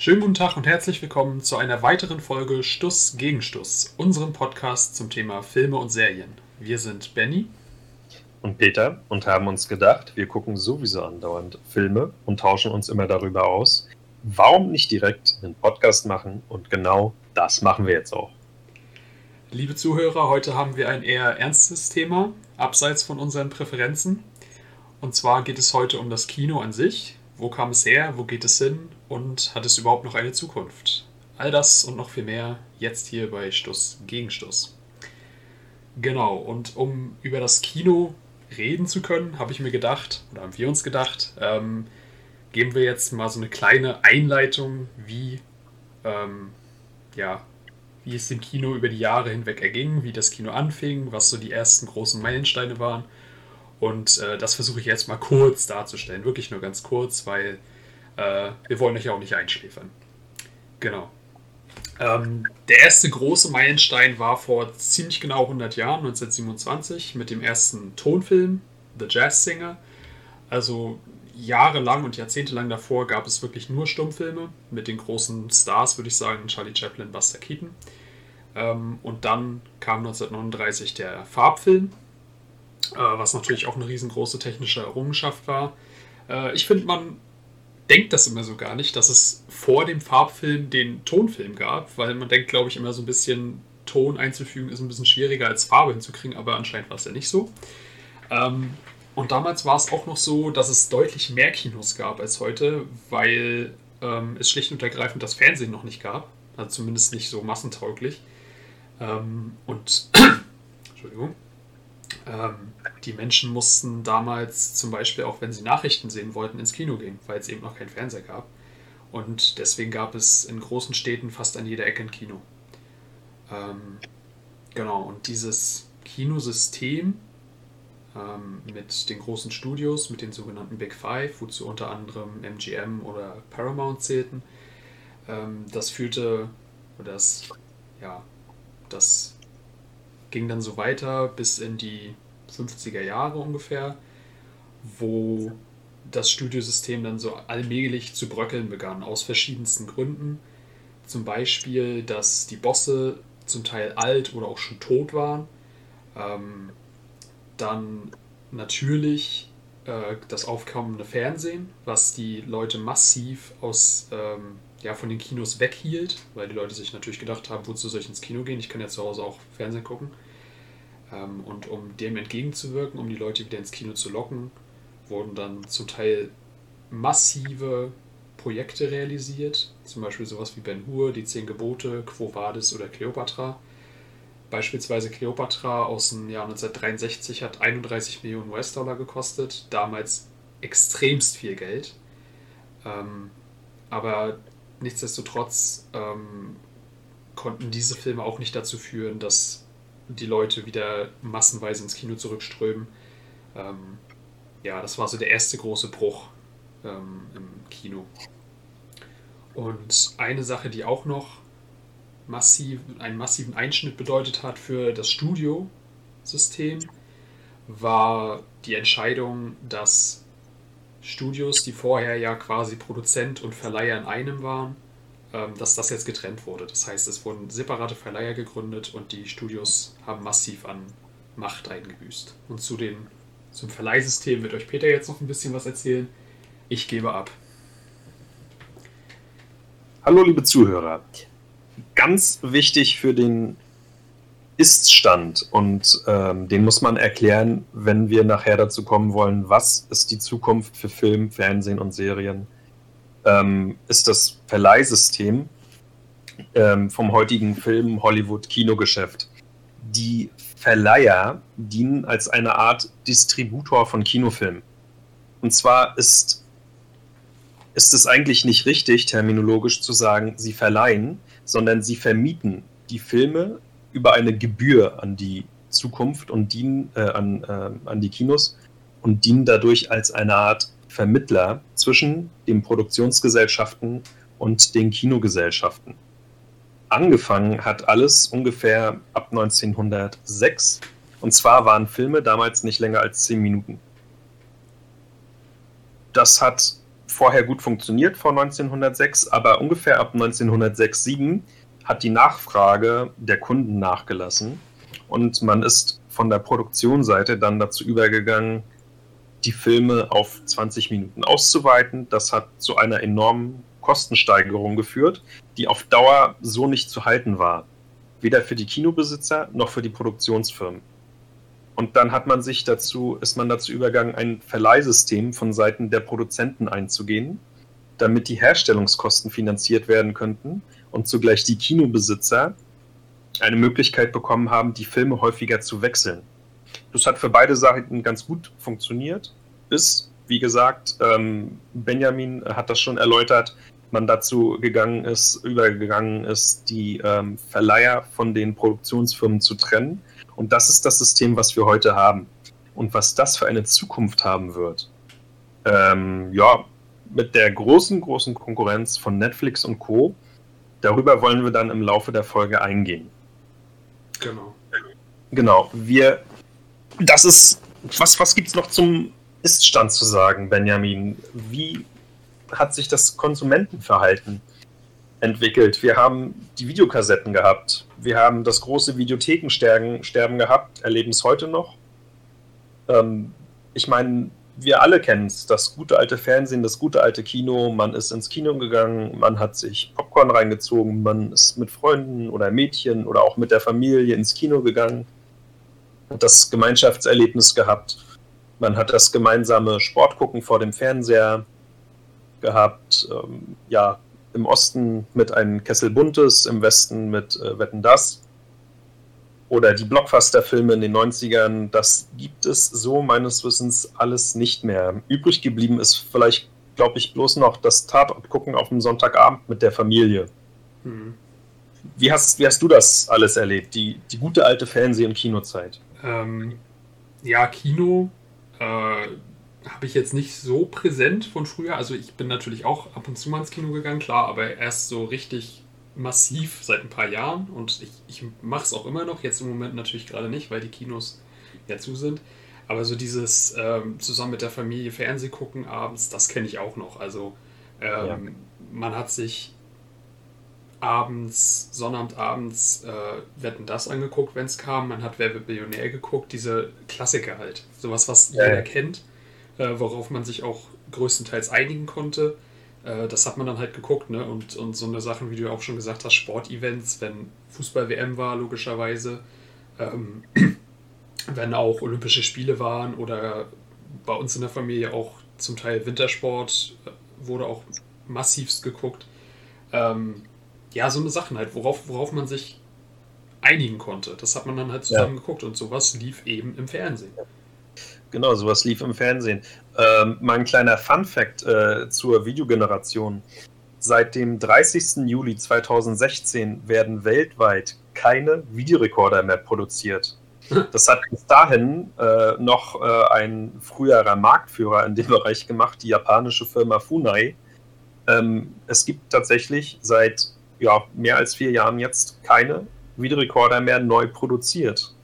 Schönen guten Tag und herzlich willkommen zu einer weiteren Folge Stuss gegen Stuss, unserem Podcast zum Thema Filme und Serien. Wir sind Benny und Peter und haben uns gedacht, wir gucken sowieso andauernd Filme und tauschen uns immer darüber aus. Warum nicht direkt einen Podcast machen? Und genau das machen wir jetzt auch. Liebe Zuhörer, heute haben wir ein eher ernstes Thema, abseits von unseren Präferenzen. Und zwar geht es heute um das Kino an sich. Wo kam es her? Wo geht es hin? Und hat es überhaupt noch eine Zukunft? All das und noch viel mehr jetzt hier bei Stuss gegen Stuss. Genau, und um über das Kino reden zu können, habe ich mir gedacht, oder haben wir uns gedacht, ähm, geben wir jetzt mal so eine kleine Einleitung, wie, ähm, ja, wie es dem Kino über die Jahre hinweg erging, wie das Kino anfing, was so die ersten großen Meilensteine waren. Und äh, das versuche ich jetzt mal kurz darzustellen, wirklich nur ganz kurz, weil äh, wir wollen euch ja auch nicht einschläfern. Genau. Ähm, der erste große Meilenstein war vor ziemlich genau 100 Jahren, 1927, mit dem ersten Tonfilm, The Jazz Singer. Also jahrelang und jahrzehntelang davor gab es wirklich nur Stummfilme mit den großen Stars, würde ich sagen, Charlie Chaplin, Buster Keaton. Ähm, und dann kam 1939 der Farbfilm, äh, was natürlich auch eine riesengroße technische Errungenschaft war. Äh, ich finde, man denkt das immer so gar nicht, dass es vor dem Farbfilm den Tonfilm gab, weil man denkt, glaube ich, immer so ein bisschen, Ton einzufügen ist ein bisschen schwieriger als Farbe hinzukriegen, aber anscheinend war es ja nicht so. Ähm, und damals war es auch noch so, dass es deutlich mehr Kinos gab als heute, weil ähm, es schlicht und ergreifend das Fernsehen noch nicht gab. Also zumindest nicht so massentauglich. Ähm, und Entschuldigung. Ähm, die Menschen mussten damals zum Beispiel auch, wenn sie Nachrichten sehen wollten, ins Kino gehen, weil es eben noch keinen Fernseher gab. Und deswegen gab es in großen Städten fast an jeder Ecke ein Kino. Ähm, genau, und dieses Kinosystem ähm, mit den großen Studios, mit den sogenannten Big Five, wozu unter anderem MGM oder Paramount zählten, ähm, das führte, oder das, ja, das ging dann so weiter bis in die 50er Jahre ungefähr, wo das Studiosystem dann so allmählich zu bröckeln begann, aus verschiedensten Gründen. Zum Beispiel, dass die Bosse zum Teil alt oder auch schon tot waren. Ähm, dann natürlich äh, das aufkommende Fernsehen, was die Leute massiv aus ähm, ja, von den Kinos weghielt, weil die Leute sich natürlich gedacht haben, wozu soll ich ins Kino gehen? Ich kann ja zu Hause auch Fernsehen gucken. Ähm, und um dem entgegenzuwirken, um die Leute wieder ins Kino zu locken, wurden dann zum Teil massive Projekte realisiert, zum Beispiel sowas wie Ben Hur, die Zehn Gebote, Quo Vadis oder Cleopatra. Beispielsweise Cleopatra aus dem Jahr 1963 hat 31 Millionen US-Dollar gekostet, damals extremst viel Geld. Ähm, aber nichtsdestotrotz ähm, konnten diese Filme auch nicht dazu führen, dass die Leute wieder massenweise ins Kino zurückströmen. Ähm, ja, das war so der erste große Bruch ähm, im Kino. Und eine Sache, die auch noch massiv, einen massiven Einschnitt bedeutet hat für das Studiosystem, war die Entscheidung, dass Studios, die vorher ja quasi Produzent und Verleiher in einem waren, ähm, dass das jetzt getrennt wurde. Das heißt, es wurden separate Verleiher gegründet und die Studios haben massiv an Macht eingebüßt. Und zu den, zum Verleihsystem wird euch Peter jetzt noch ein bisschen was erzählen. Ich gebe ab. Hallo liebe Zuhörer. Ganz wichtig für den ist-Stand und ähm, den muss man erklären, wenn wir nachher dazu kommen wollen, was ist die Zukunft für Film, Fernsehen und Serien, ähm, ist das Verleihsystem ähm, vom heutigen Film Hollywood-Kinogeschäft. Die Verleiher dienen als eine Art Distributor von Kinofilmen. Und zwar ist, ist es eigentlich nicht richtig, terminologisch zu sagen, sie verleihen, sondern sie vermieten die Filme über eine Gebühr an die Zukunft und dienen äh, an, äh, an die Kinos und dienen dadurch als eine Art Vermittler zwischen den Produktionsgesellschaften und den Kinogesellschaften. Angefangen hat alles ungefähr ab 1906 und zwar waren Filme damals nicht länger als zehn Minuten. Das hat vorher gut funktioniert vor 1906, aber ungefähr ab 1906, 7 hat die Nachfrage der Kunden nachgelassen und man ist von der Produktionsseite dann dazu übergegangen, die Filme auf 20 Minuten auszuweiten. Das hat zu einer enormen Kostensteigerung geführt, die auf Dauer so nicht zu halten war. Weder für die Kinobesitzer noch für die Produktionsfirmen. Und dann hat man sich dazu, ist man dazu übergegangen, ein Verleihsystem von Seiten der Produzenten einzugehen, damit die Herstellungskosten finanziert werden könnten und zugleich die Kinobesitzer eine Möglichkeit bekommen haben, die Filme häufiger zu wechseln. Das hat für beide Seiten ganz gut funktioniert, bis, wie gesagt, ähm, Benjamin hat das schon erläutert, man dazu gegangen ist, übergegangen ist, die ähm, Verleiher von den Produktionsfirmen zu trennen. Und das ist das System, was wir heute haben. Und was das für eine Zukunft haben wird. Ähm, ja, mit der großen, großen Konkurrenz von Netflix und Co. Darüber wollen wir dann im Laufe der Folge eingehen. Genau. Genau. Wir, das ist, was, was gibt es noch zum Iststand zu sagen, Benjamin? Wie hat sich das Konsumentenverhalten entwickelt? Wir haben die Videokassetten gehabt. Wir haben das große Videothekensterben Sterben gehabt, erleben es heute noch. Ähm, ich meine, wir alle kennen es, das gute alte Fernsehen, das gute alte Kino. Man ist ins Kino gegangen, man hat sich Popcorn reingezogen, man ist mit Freunden oder Mädchen oder auch mit der Familie ins Kino gegangen, hat das Gemeinschaftserlebnis gehabt. Man hat das gemeinsame Sportgucken vor dem Fernseher gehabt. Ähm, ja, im Osten mit einem Kessel Buntes, im Westen mit äh, Wetten Das oder die Blockbuster-Filme in den 90ern, das gibt es so meines Wissens alles nicht mehr. Übrig geblieben ist vielleicht, glaube ich, bloß noch das Tatort gucken auf dem Sonntagabend mit der Familie. Mhm. Wie, hast, wie hast du das alles erlebt, die, die gute alte Fernseh- und Kinozeit? Ähm, ja, Kino äh, habe ich jetzt nicht so präsent von früher. Also ich bin natürlich auch ab und zu mal ins Kino gegangen, klar, aber erst so richtig massiv seit ein paar Jahren und ich, ich mache es auch immer noch, jetzt im Moment natürlich gerade nicht, weil die Kinos ja zu sind. Aber so dieses ähm, zusammen mit der Familie Fernseh gucken abends, das kenne ich auch noch. Also ähm, ja. man hat sich abends, Sonnabendabends äh, Wetten das angeguckt, wenn es kam. Man hat Wer wird Millionär geguckt, diese Klassiker halt. Sowas, was ja. jeder kennt, äh, worauf man sich auch größtenteils einigen konnte. Äh, das hat man dann halt geguckt, ne? Und, und so eine Sachen, wie du auch schon gesagt hast, Sportevents, wenn Fußball-WM war, logischerweise, ähm, wenn auch Olympische Spiele waren oder bei uns in der Familie auch zum Teil Wintersport äh, wurde auch massivst geguckt. Ähm, ja, so eine Sachen halt, worauf, worauf man sich einigen konnte. Das hat man dann halt zusammen ja. geguckt und sowas lief eben im Fernsehen. Genau, sowas lief im Fernsehen. Ähm, mein kleiner Fun-Fact äh, zur Videogeneration. Seit dem 30. Juli 2016 werden weltweit keine Videorekorder mehr produziert. Das hat bis dahin äh, noch äh, ein früherer Marktführer in dem Bereich gemacht, die japanische Firma Funai. Ähm, es gibt tatsächlich seit ja, mehr als vier Jahren jetzt keine Videorekorder mehr neu produziert.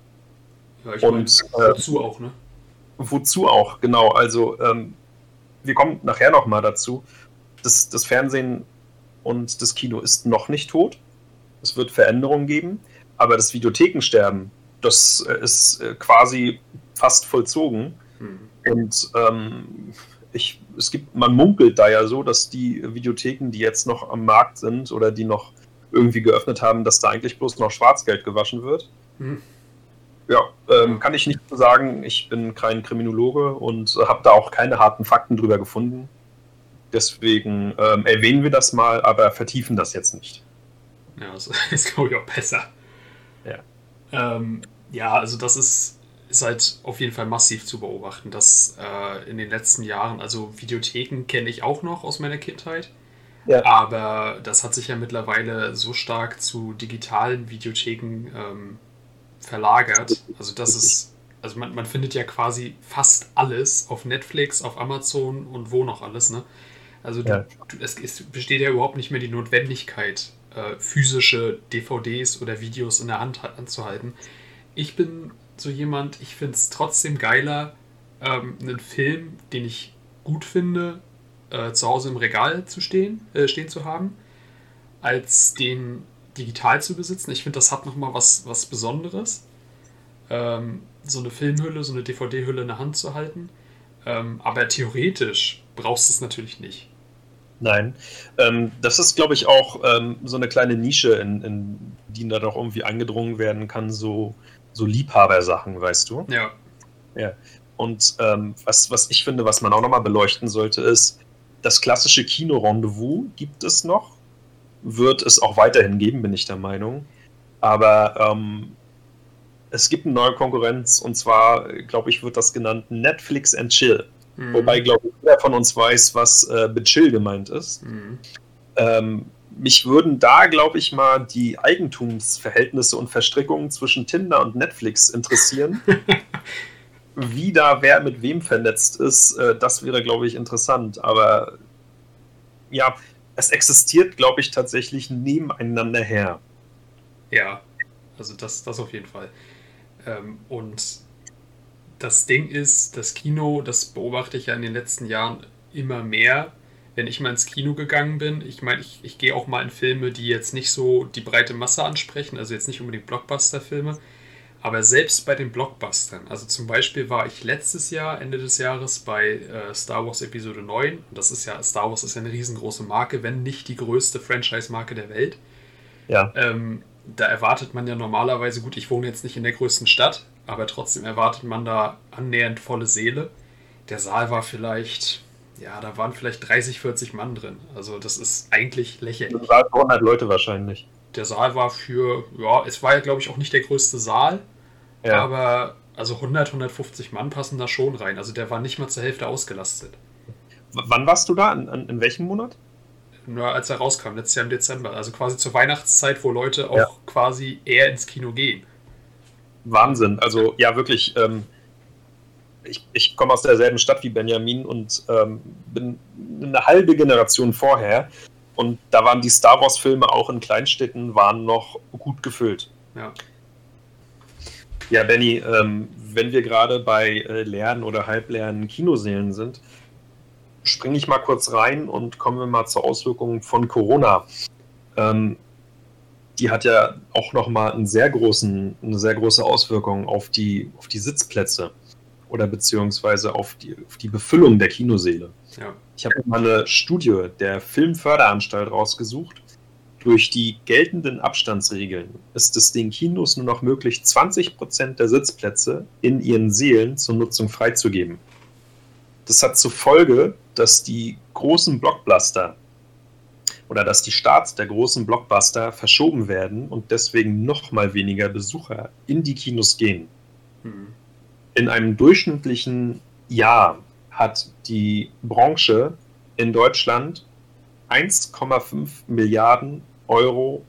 Ja, ich Und mein, dazu auch, ne? Wozu auch, genau. Also ähm, wir kommen nachher nochmal dazu. Das, das Fernsehen und das Kino ist noch nicht tot. Es wird Veränderungen geben, aber das Videothekensterben, das äh, ist äh, quasi fast vollzogen. Mhm. Und ähm, ich, es gibt, man munkelt da ja so, dass die Videotheken, die jetzt noch am Markt sind oder die noch irgendwie geöffnet haben, dass da eigentlich bloß noch Schwarzgeld gewaschen wird. Mhm. Ja, ähm, kann ich nicht sagen. Ich bin kein Kriminologe und habe da auch keine harten Fakten drüber gefunden. Deswegen ähm, erwähnen wir das mal, aber vertiefen das jetzt nicht. Ja, das ist, glaube ich, auch besser. Ja. Ähm, ja, also das ist, ist halt auf jeden Fall massiv zu beobachten, dass äh, in den letzten Jahren, also Videotheken kenne ich auch noch aus meiner Kindheit. Ja. Aber das hat sich ja mittlerweile so stark zu digitalen Videotheken ähm, verlagert. Also das ist, also man, man findet ja quasi fast alles auf Netflix, auf Amazon und wo noch alles, ne? Also du, ja. du, es, es, besteht ja überhaupt nicht mehr die Notwendigkeit, äh, physische DVDs oder Videos in der Hand anzuhalten. Ich bin so jemand, ich finde es trotzdem geiler, ähm, einen Film, den ich gut finde, äh, zu Hause im Regal zu stehen, äh, stehen zu haben, als den digital zu besitzen. Ich finde, das hat nochmal was, was Besonderes. Ähm, so eine Filmhülle, so eine DVD-Hülle in der Hand zu halten. Ähm, aber theoretisch brauchst du es natürlich nicht. Nein. Ähm, das ist, glaube ich, auch ähm, so eine kleine Nische, in, in die da doch irgendwie eingedrungen werden kann, so, so Liebhabersachen, weißt du? Ja. Ja. Und ähm, was, was ich finde, was man auch nochmal beleuchten sollte, ist, das klassische Kino-Rendezvous gibt es noch, wird es auch weiterhin geben, bin ich der Meinung. Aber ähm, es gibt eine neue Konkurrenz und zwar, glaube ich, wird das genannt Netflix and Chill. Mhm. Wobei, glaube ich, jeder von uns weiß, was äh, mit Chill gemeint ist. Mhm. Ähm, mich würden da, glaube ich, mal die Eigentumsverhältnisse und Verstrickungen zwischen Tinder und Netflix interessieren. Wie da wer mit wem vernetzt ist, äh, das wäre, glaube ich, interessant. Aber ja, es existiert, glaube ich, tatsächlich nebeneinander her. Ja, also das, das auf jeden Fall. Ähm, und das Ding ist, das Kino, das beobachte ich ja in den letzten Jahren immer mehr, wenn ich mal ins Kino gegangen bin. Ich meine, ich, ich gehe auch mal in Filme, die jetzt nicht so die breite Masse ansprechen, also jetzt nicht unbedingt Blockbuster-Filme. Aber selbst bei den Blockbustern, also zum Beispiel war ich letztes Jahr, Ende des Jahres, bei äh, Star Wars Episode 9. Und das ist ja, Star Wars ist ja eine riesengroße Marke, wenn nicht die größte Franchise-Marke der Welt. Ja. Ähm, da erwartet man ja normalerweise, gut, ich wohne jetzt nicht in der größten Stadt, aber trotzdem erwartet man da annähernd volle Seele. Der Saal war vielleicht, ja, da waren vielleicht 30, 40 Mann drin. Also das ist eigentlich lächerlich. Der Saal 100 Leute wahrscheinlich. Der Saal war für, ja, es war ja, glaube ich, auch nicht der größte Saal, ja. aber also 100, 150 Mann passen da schon rein. Also der war nicht mal zur Hälfte ausgelastet. W wann warst du da? In, in, welchem Monat? Nur als er rauskam, letztes Jahr im Dezember. Also quasi zur Weihnachtszeit, wo Leute auch ja. quasi eher ins Kino gehen. Wahnsinn. Also ja, wirklich. Ähm, ich, ich komme aus derselben Stadt wie Benjamin und ähm, bin eine halbe Generation vorher. Und da waren die Star Wars-Filme auch in Kleinstädten waren noch gut gefüllt. Ja. Ja, Benny, ähm, wenn wir gerade bei äh, leeren oder halbleeren Kinosälen sind, springe ich mal kurz rein und kommen wir mal zur Auswirkung von Corona. Ähm, die hat ja auch nochmal einen sehr großen, eine sehr große Auswirkung auf die, auf die Sitzplätze oder beziehungsweise auf die, auf die Befüllung der Kinoseele. Ja. Ich habe mal eine Studie der Filmförderanstalt rausgesucht. Durch die geltenden Abstandsregeln ist es den Kinos nur noch möglich, 20% der Sitzplätze in ihren Seelen zur Nutzung freizugeben. Das hat zur Folge, dass die großen Blockbuster oder dass die Starts der großen Blockbuster verschoben werden und deswegen noch mal weniger Besucher in die Kinos gehen. Mhm. In einem durchschnittlichen Jahr hat die Branche in Deutschland 1,5 Milliarden Euro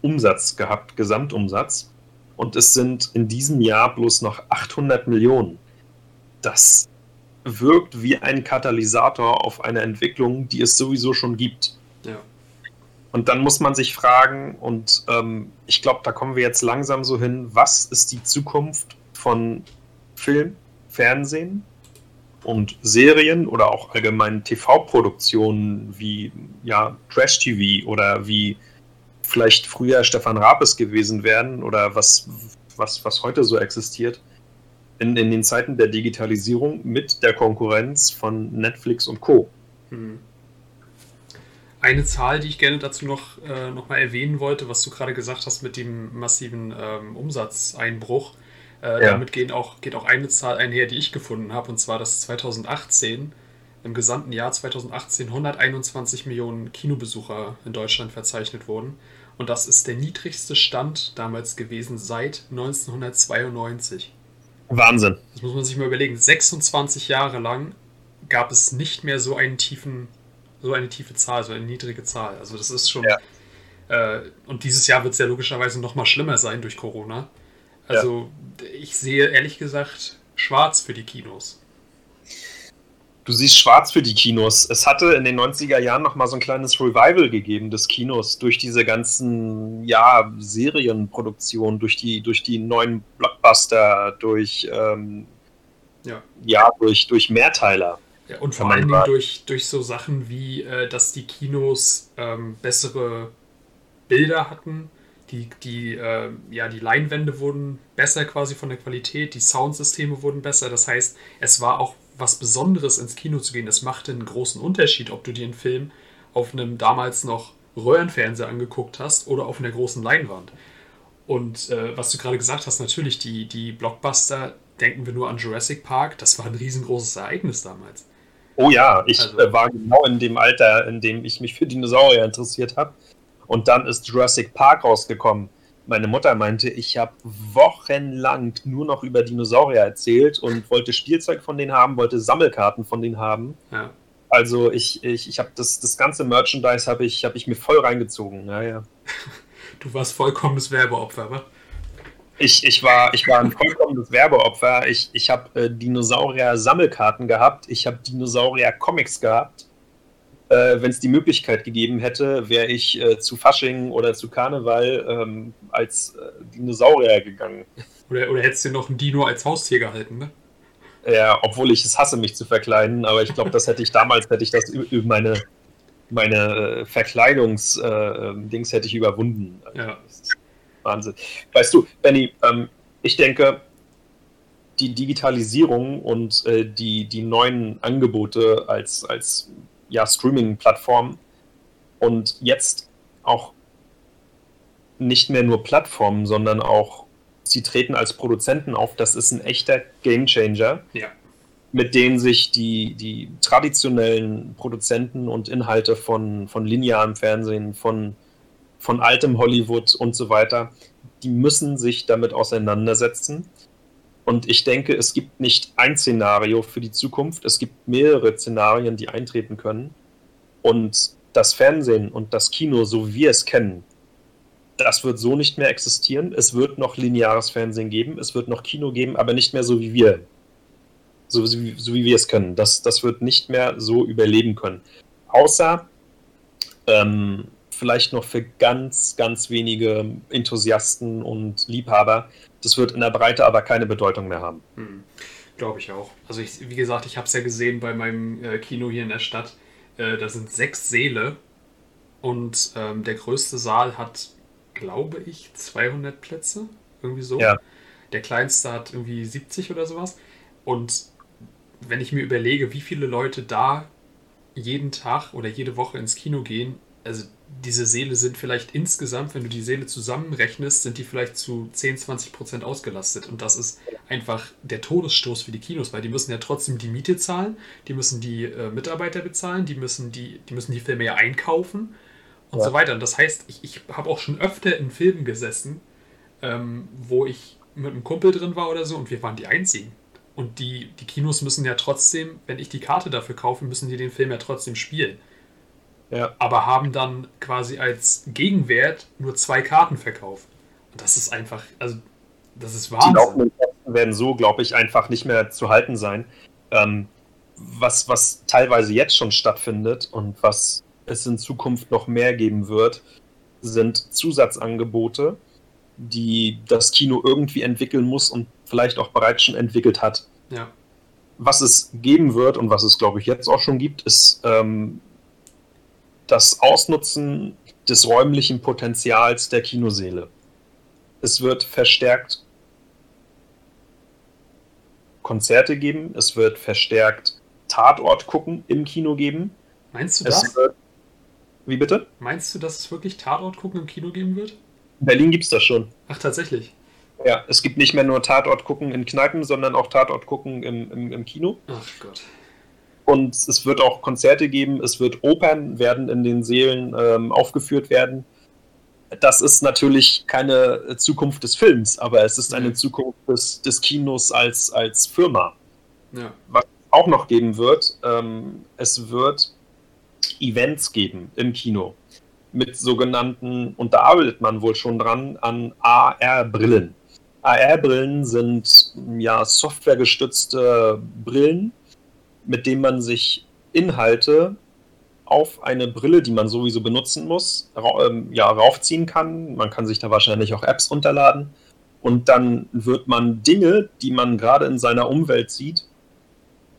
Umsatz gehabt, Gesamtumsatz. Und es sind in diesem Jahr bloß noch 800 Millionen. Das wirkt wie ein Katalysator auf eine Entwicklung, die es sowieso schon gibt. Ja. Und dann muss man sich fragen, und ähm, ich glaube, da kommen wir jetzt langsam so hin, was ist die Zukunft von Film, Fernsehen und Serien oder auch allgemein TV-Produktionen wie ja, Trash-TV oder wie vielleicht früher Stefan Rapes gewesen wären oder was, was, was heute so existiert in, in den Zeiten der Digitalisierung mit der Konkurrenz von Netflix und Co. Hm. Eine Zahl, die ich gerne dazu noch, äh, noch mal erwähnen wollte, was du gerade gesagt hast mit dem massiven ähm, Umsatzeinbruch. Äh, ja. Damit gehen auch, geht auch eine Zahl einher, die ich gefunden habe, und zwar, dass 2018, im gesamten Jahr 2018, 121 Millionen Kinobesucher in Deutschland verzeichnet wurden. Und das ist der niedrigste Stand damals gewesen seit 1992. Wahnsinn. Das muss man sich mal überlegen. 26 Jahre lang gab es nicht mehr so einen tiefen, so eine tiefe Zahl, so eine niedrige Zahl. Also das ist schon. Ja. Äh, und dieses Jahr wird es ja logischerweise noch mal schlimmer sein durch Corona. Also ja. ich sehe ehrlich gesagt schwarz für die Kinos du siehst schwarz für die Kinos. Es hatte in den 90er Jahren noch mal so ein kleines Revival gegeben des Kinos durch diese ganzen ja, Serienproduktionen, durch die, durch die neuen Blockbuster, durch, ähm, ja. ja, durch, durch Mehrteiler. Ja, und vor allen Dingen durch, durch so Sachen wie, äh, dass die Kinos ähm, bessere Bilder hatten, die, die, äh, ja, die Leinwände wurden besser quasi von der Qualität, die Soundsysteme wurden besser. Das heißt, es war auch was Besonderes ins Kino zu gehen. Es machte einen großen Unterschied, ob du dir einen Film auf einem damals noch Röhrenfernseher angeguckt hast oder auf einer großen Leinwand. Und äh, was du gerade gesagt hast, natürlich, die, die Blockbuster, denken wir nur an Jurassic Park, das war ein riesengroßes Ereignis damals. Oh ja, ich also, äh, war genau in dem Alter, in dem ich mich für Dinosaurier interessiert habe. Und dann ist Jurassic Park rausgekommen. Meine Mutter meinte, ich habe wochenlang nur noch über Dinosaurier erzählt und wollte Spielzeug von denen haben, wollte Sammelkarten von denen haben. Ja. Also ich, ich, ich habe das, das ganze Merchandise habe ich, hab ich mir voll reingezogen. Ja, ja. Du warst vollkommenes Werbeopfer, wa? Ich, ich, war, ich war ein vollkommenes Werbeopfer. Ich, ich habe äh, Dinosaurier-Sammelkarten gehabt. Ich habe Dinosaurier-Comics gehabt. Äh, Wenn es die Möglichkeit gegeben hätte, wäre ich äh, zu Fasching oder zu Karneval ähm, als äh, Dinosaurier gegangen. Oder, oder hättest du noch ein Dino als Haustier gehalten, ne? Ja, obwohl ich es hasse, mich zu verkleiden, aber ich glaube, das hätte ich damals, hätte ich das über meine, meine äh, Verkleidungs-Dings äh, hätte ich überwunden. Ja. Wahnsinn. Weißt du, Benny, ähm, ich denke, die Digitalisierung und äh, die, die neuen Angebote als, als ja, Streaming-Plattform und jetzt auch nicht mehr nur Plattformen, sondern auch sie treten als Produzenten auf. Das ist ein echter Gamechanger, ja. mit denen sich die, die traditionellen Produzenten und Inhalte von, von linearem Fernsehen, von, von altem Hollywood und so weiter, die müssen sich damit auseinandersetzen. Und ich denke, es gibt nicht ein Szenario für die Zukunft, es gibt mehrere Szenarien, die eintreten können. Und das Fernsehen und das Kino, so wie wir es kennen, das wird so nicht mehr existieren. Es wird noch lineares Fernsehen geben, es wird noch Kino geben, aber nicht mehr so wie wir. So, so, so wie wir es können. Das, das wird nicht mehr so überleben können. Außer ähm, vielleicht noch für ganz, ganz wenige Enthusiasten und Liebhaber. Das wird in der Breite aber keine Bedeutung mehr haben. Hm, Glaube ich auch. Also ich, wie gesagt, ich habe es ja gesehen bei meinem äh, Kino hier in der Stadt. Äh, da sind sechs Säle und ähm, der größte Saal hat glaube ich, 200 Plätze. Irgendwie so. Ja. Der kleinste hat irgendwie 70 oder sowas. Und wenn ich mir überlege, wie viele Leute da jeden Tag oder jede Woche ins Kino gehen, also diese Seele sind vielleicht insgesamt, wenn du die Seele zusammenrechnest, sind die vielleicht zu 10, 20 Prozent ausgelastet. Und das ist einfach der Todesstoß für die Kinos, weil die müssen ja trotzdem die Miete zahlen, die müssen die äh, Mitarbeiter bezahlen, die müssen die, die müssen die Filme ja einkaufen und ja. so weiter. Und das heißt, ich, ich habe auch schon öfter in Filmen gesessen, ähm, wo ich mit einem Kumpel drin war oder so und wir waren die Einzigen. Und die, die Kinos müssen ja trotzdem, wenn ich die Karte dafür kaufe, müssen die den Film ja trotzdem spielen. Ja. Aber haben dann quasi als Gegenwert nur zwei Karten verkauft. Und das ist einfach, also das ist Wahnsinn. Die laufenden Kosten werden so, glaube ich, einfach nicht mehr zu halten sein. Ähm, was, was teilweise jetzt schon stattfindet und was es in Zukunft noch mehr geben wird, sind Zusatzangebote, die das Kino irgendwie entwickeln muss und vielleicht auch bereits schon entwickelt hat. Ja. Was es geben wird und was es, glaube ich, jetzt auch schon gibt, ist ähm, das Ausnutzen des räumlichen Potenzials der Kinoseele. Es wird verstärkt Konzerte geben, es wird verstärkt Tatort gucken im Kino geben. Meinst du das? Wird, wie bitte? Meinst du, dass es wirklich Tatort gucken im Kino geben wird? In Berlin gibt es das schon. Ach, tatsächlich. Ja, es gibt nicht mehr nur Tatort gucken in Kneipen, sondern auch Tatort gucken im, im, im Kino. Ach Gott. Und es wird auch Konzerte geben, es wird Opern werden in den Seelen ähm, aufgeführt werden. Das ist natürlich keine Zukunft des Films, aber es ist eine mhm. Zukunft des, des Kinos als, als Firma. Ja. Was auch noch geben wird, ähm, es wird Events geben im Kino mit sogenannten, und da arbeitet man wohl schon dran, an AR-Brillen. AR-Brillen sind ja softwaregestützte Brillen, mit denen man sich Inhalte auf eine Brille, die man sowieso benutzen muss, ra ähm, ja, raufziehen kann. Man kann sich da wahrscheinlich auch Apps runterladen. Und dann wird man Dinge, die man gerade in seiner Umwelt sieht,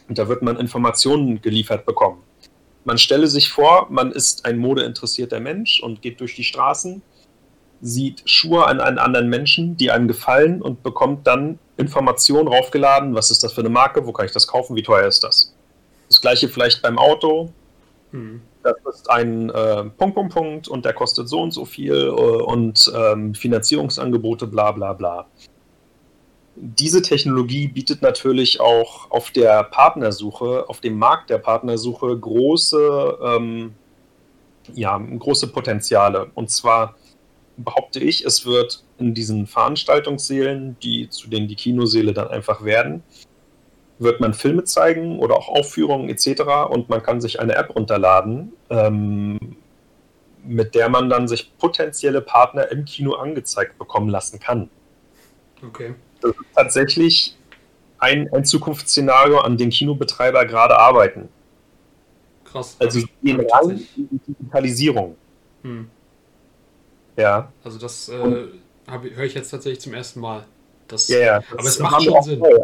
Und da wird man Informationen geliefert bekommen. Man stelle sich vor, man ist ein modeinteressierter Mensch und geht durch die Straßen, sieht Schuhe an einen anderen Menschen, die einem gefallen und bekommt dann Informationen raufgeladen. Was ist das für eine Marke? Wo kann ich das kaufen? Wie teuer ist das? Das gleiche vielleicht beim Auto. Hm. Das ist ein äh, Punkt, Punkt, Punkt und der kostet so und so viel äh, und ähm, Finanzierungsangebote, bla bla bla. Diese Technologie bietet natürlich auch auf der Partnersuche, auf dem Markt der Partnersuche große, ähm, ja, große Potenziale. Und zwar behaupte ich, es wird in diesen Veranstaltungssälen, die zu denen die Kinosäle dann einfach werden, wird man Filme zeigen oder auch Aufführungen etc. und man kann sich eine App runterladen, ähm, mit der man dann sich potenzielle Partner im Kino angezeigt bekommen lassen kann. Okay. Das ist tatsächlich ein, ein Zukunftsszenario, an dem Kinobetreiber gerade arbeiten. Krass. Also die Digitalisierung. Hm. Ja. Also das äh, höre ich jetzt tatsächlich zum ersten Mal. Das, ja, ja. Aber es macht schon Sinn. Voll,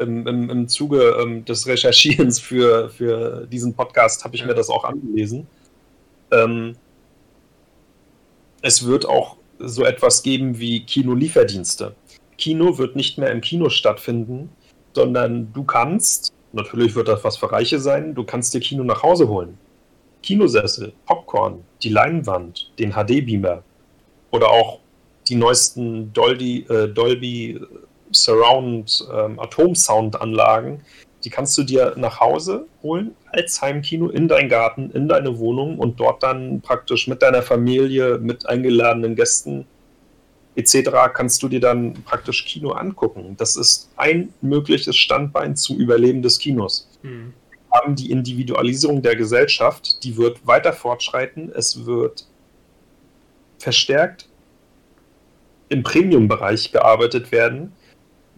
im, im, im Zuge ähm, des Recherchierens für, für diesen Podcast habe ich ja. mir das auch angelesen. Ähm, es wird auch so etwas geben wie Kinolieferdienste. Kino wird nicht mehr im Kino stattfinden, sondern du kannst, natürlich wird das was für Reiche sein, du kannst dir Kino nach Hause holen. Kinosessel, Popcorn, die Leinwand, den HD-Beamer oder auch die neuesten Dolby, äh, Dolby Surround ähm, Atomsound-Anlagen, die kannst du dir nach Hause holen als Heimkino in deinen Garten, in deine Wohnung und dort dann praktisch mit deiner Familie, mit eingeladenen Gästen etc. kannst du dir dann praktisch Kino angucken. Das ist ein mögliches Standbein zum Überleben des Kinos. Wir haben die Individualisierung der Gesellschaft, die wird weiter fortschreiten. Es wird verstärkt im Premium-Bereich gearbeitet werden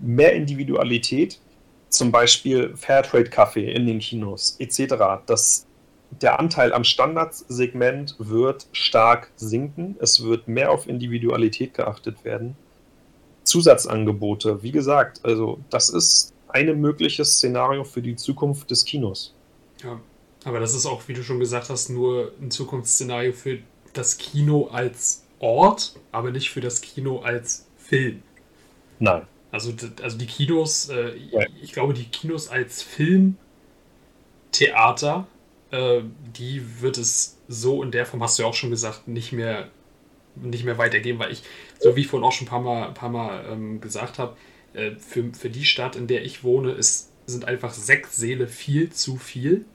mehr Individualität, zum Beispiel Fairtrade-Kaffee in den Kinos etc. Das, der Anteil am Standardsegment wird stark sinken. Es wird mehr auf Individualität geachtet werden. Zusatzangebote, wie gesagt, also das ist ein mögliches Szenario für die Zukunft des Kinos. Ja, aber das ist auch, wie du schon gesagt hast, nur ein Zukunftsszenario für das Kino als Ort, aber nicht für das Kino als Film. Nein. Also, also die Kinos, äh, ja. ich glaube, die Kinos als Filmtheater, äh, die wird es so in der Form, hast du ja auch schon gesagt, nicht mehr, nicht mehr weitergeben, weil ich, so wie ich vorhin auch schon ein paar Mal, ein paar Mal ähm, gesagt habe, äh, für, für die Stadt, in der ich wohne, ist, sind einfach sechs Säle viel zu viel.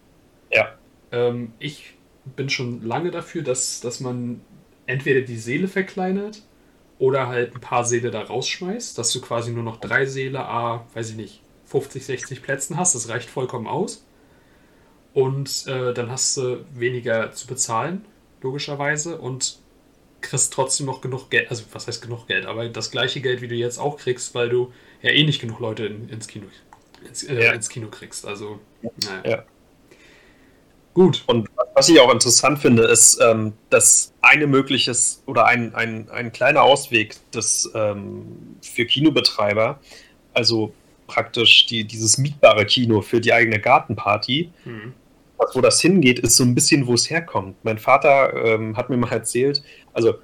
Ja. Ähm, ich bin schon lange dafür, dass, dass man entweder die Seele verkleinert oder halt ein paar Seele da rausschmeißt, dass du quasi nur noch drei Seele, a, weiß ich nicht, 50, 60 Plätzen hast. Das reicht vollkommen aus. Und äh, dann hast du weniger zu bezahlen, logischerweise, und kriegst trotzdem noch genug Geld. Also, was heißt genug Geld? Aber das gleiche Geld, wie du jetzt auch kriegst, weil du ja eh nicht genug Leute in, ins, Kino, ins, äh, ja. ins Kino kriegst. Also, naja. Ja. Gut. Und was ich auch interessant finde, ist, ähm, dass eine mögliches oder ein, ein, ein kleiner Ausweg des, ähm, für Kinobetreiber, also praktisch die, dieses mietbare Kino für die eigene Gartenparty, mhm. wo das hingeht, ist so ein bisschen, wo es herkommt. Mein Vater ähm, hat mir mal erzählt, also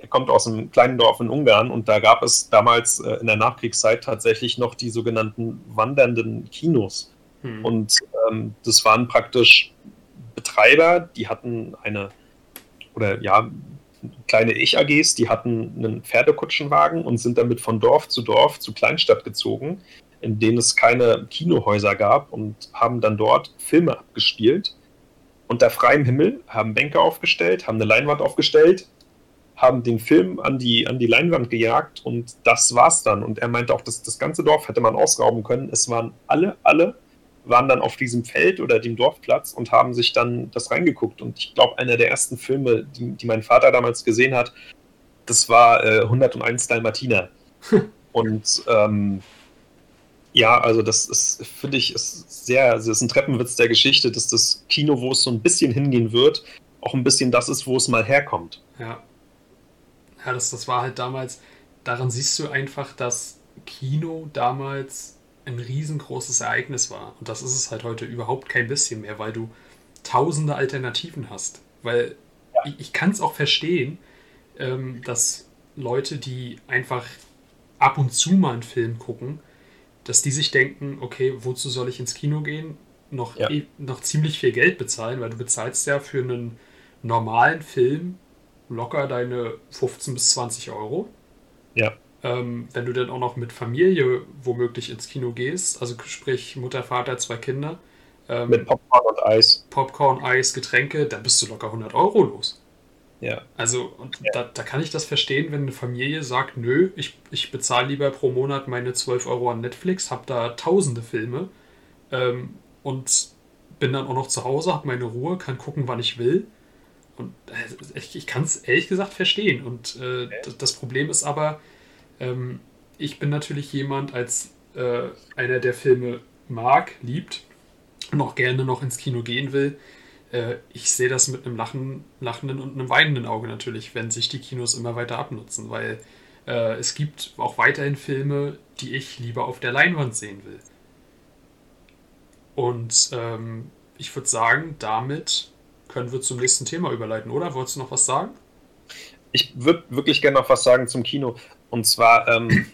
er kommt aus einem kleinen Dorf in Ungarn und da gab es damals äh, in der Nachkriegszeit tatsächlich noch die sogenannten wandernden Kinos. Mhm. Und ähm, das waren praktisch Betreiber, die hatten eine, oder ja, kleine Ich-AGs, die hatten einen Pferdekutschenwagen und sind damit von Dorf zu Dorf zu Kleinstadt gezogen, in denen es keine Kinohäuser gab und haben dann dort Filme abgespielt. Unter freiem Himmel haben Bänke aufgestellt, haben eine Leinwand aufgestellt, haben den Film an die, an die Leinwand gejagt und das war's dann. Und er meinte auch, dass das ganze Dorf hätte man ausrauben können. Es waren alle, alle waren dann auf diesem Feld oder dem Dorfplatz und haben sich dann das reingeguckt. Und ich glaube, einer der ersten Filme, die, die, mein Vater damals gesehen hat, das war äh, 101 Dalmatiner. und ähm, ja, also das ist, finde ich, ist sehr, das ist ein Treppenwitz der Geschichte, dass das Kino, wo es so ein bisschen hingehen wird, auch ein bisschen das ist, wo es mal herkommt. Ja. Ja, das, das war halt damals, daran siehst du einfach, dass Kino damals ein riesengroßes Ereignis war. Und das ist es halt heute überhaupt kein bisschen mehr, weil du tausende Alternativen hast. Weil ja. ich, ich kann es auch verstehen, ähm, dass Leute, die einfach ab und zu mal einen Film gucken, dass die sich denken, okay, wozu soll ich ins Kino gehen? Noch, ja. eh, noch ziemlich viel Geld bezahlen, weil du bezahlst ja für einen normalen Film locker deine 15 bis 20 Euro. Ja. Ähm, wenn du dann auch noch mit Familie womöglich ins Kino gehst, also sprich Mutter, Vater, zwei Kinder. Ähm, mit Popcorn und Eis. Popcorn, Eis, Getränke, dann bist du locker 100 Euro los. Ja. Also, und ja. Da, da kann ich das verstehen, wenn eine Familie sagt, nö, ich, ich bezahle lieber pro Monat meine 12 Euro an Netflix, habe da tausende Filme ähm, und bin dann auch noch zu Hause, habe meine Ruhe, kann gucken, wann ich will. Und äh, ich, ich kann es ehrlich gesagt verstehen. Und äh, okay. das Problem ist aber, ähm, ich bin natürlich jemand, als äh, einer, der Filme mag, liebt und auch gerne noch ins Kino gehen will, äh, ich sehe das mit einem Lachen, lachenden und einem weinenden Auge natürlich, wenn sich die Kinos immer weiter abnutzen, weil äh, es gibt auch weiterhin Filme, die ich lieber auf der Leinwand sehen will. Und ähm, ich würde sagen, damit können wir zum nächsten Thema überleiten, oder? Wolltest du noch was sagen? Ich würde wirklich gerne noch was sagen zum Kino. Und zwar, ähm,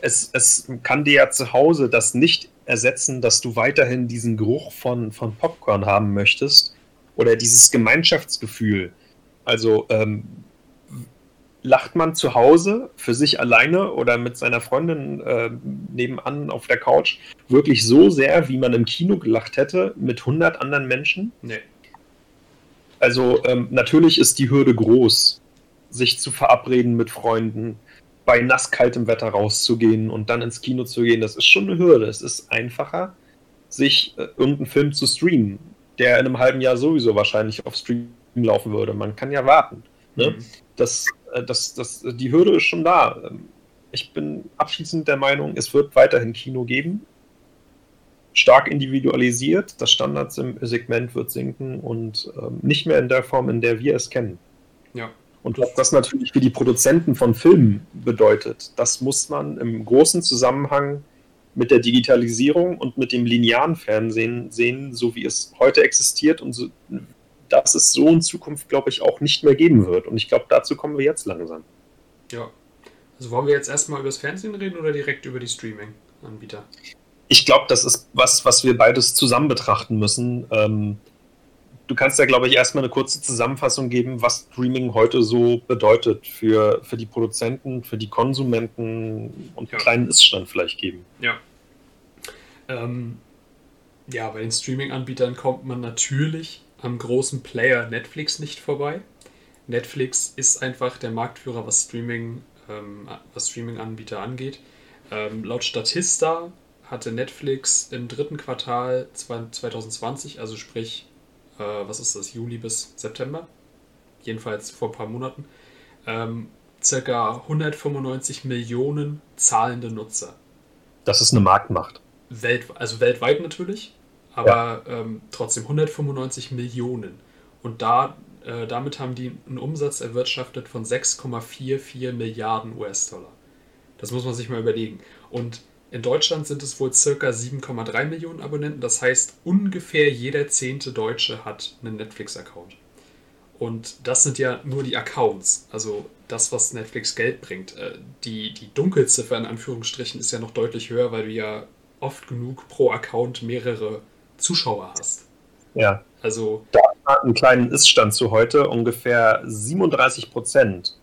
es, es kann dir ja zu Hause das nicht ersetzen, dass du weiterhin diesen Geruch von, von Popcorn haben möchtest oder dieses Gemeinschaftsgefühl. Also ähm, lacht man zu Hause für sich alleine oder mit seiner Freundin äh, nebenan auf der Couch wirklich so sehr, wie man im Kino gelacht hätte mit 100 anderen Menschen? Nee. Also ähm, natürlich ist die Hürde groß, sich zu verabreden mit Freunden, bei nasskaltem Wetter rauszugehen und dann ins Kino zu gehen. Das ist schon eine Hürde. Es ist einfacher, sich äh, irgendeinen Film zu streamen der in einem halben Jahr sowieso wahrscheinlich auf Stream laufen würde. Man kann ja warten. Ne? Mhm. Das, äh, das, das, die Hürde ist schon da. Ähm, ich bin abschließend der Meinung, es wird weiterhin Kino geben. Stark individualisiert, das Standardsegment wird sinken und ähm, nicht mehr in der Form, in der wir es kennen. Ja. Und was das natürlich für die Produzenten von Filmen bedeutet, das muss man im großen Zusammenhang mit der Digitalisierung und mit dem linearen Fernsehen sehen, so wie es heute existiert und so, dass es so in Zukunft, glaube ich, auch nicht mehr geben wird. Und ich glaube, dazu kommen wir jetzt langsam. Ja. Also wollen wir jetzt erstmal über das Fernsehen reden oder direkt über die Streaming-Anbieter? Ich glaube, das ist was, was wir beides zusammen betrachten müssen. Ähm, du kannst ja, glaube ich, erstmal eine kurze Zusammenfassung geben, was Streaming heute so bedeutet für, für die Produzenten, für die Konsumenten und ja. einen kleinen Iststand vielleicht geben. Ja. Ähm, ja, bei den Streaming-Anbietern kommt man natürlich am großen Player Netflix nicht vorbei. Netflix ist einfach der Marktführer, was Streaming, ähm, was Streaming-Anbieter angeht. Ähm, laut Statista hatte Netflix im dritten Quartal 2020, also sprich, äh, was ist das, Juli bis September, jedenfalls vor ein paar Monaten, ähm, circa 195 Millionen zahlende Nutzer. Das ist eine Marktmacht. Welt, also weltweit natürlich, aber ja. ähm, trotzdem 195 Millionen. Und da, äh, damit haben die einen Umsatz erwirtschaftet von 6,44 Milliarden US-Dollar. Das muss man sich mal überlegen. Und in Deutschland sind es wohl circa 7,3 Millionen Abonnenten. Das heißt, ungefähr jeder zehnte Deutsche hat einen Netflix-Account. Und das sind ja nur die Accounts, also das, was Netflix Geld bringt. Äh, die, die Dunkelziffer in Anführungsstrichen ist ja noch deutlich höher, weil du ja oft genug pro Account mehrere Zuschauer hast. Ja. Also. Da einen kleinen Iststand zu heute. Ungefähr 37 Prozent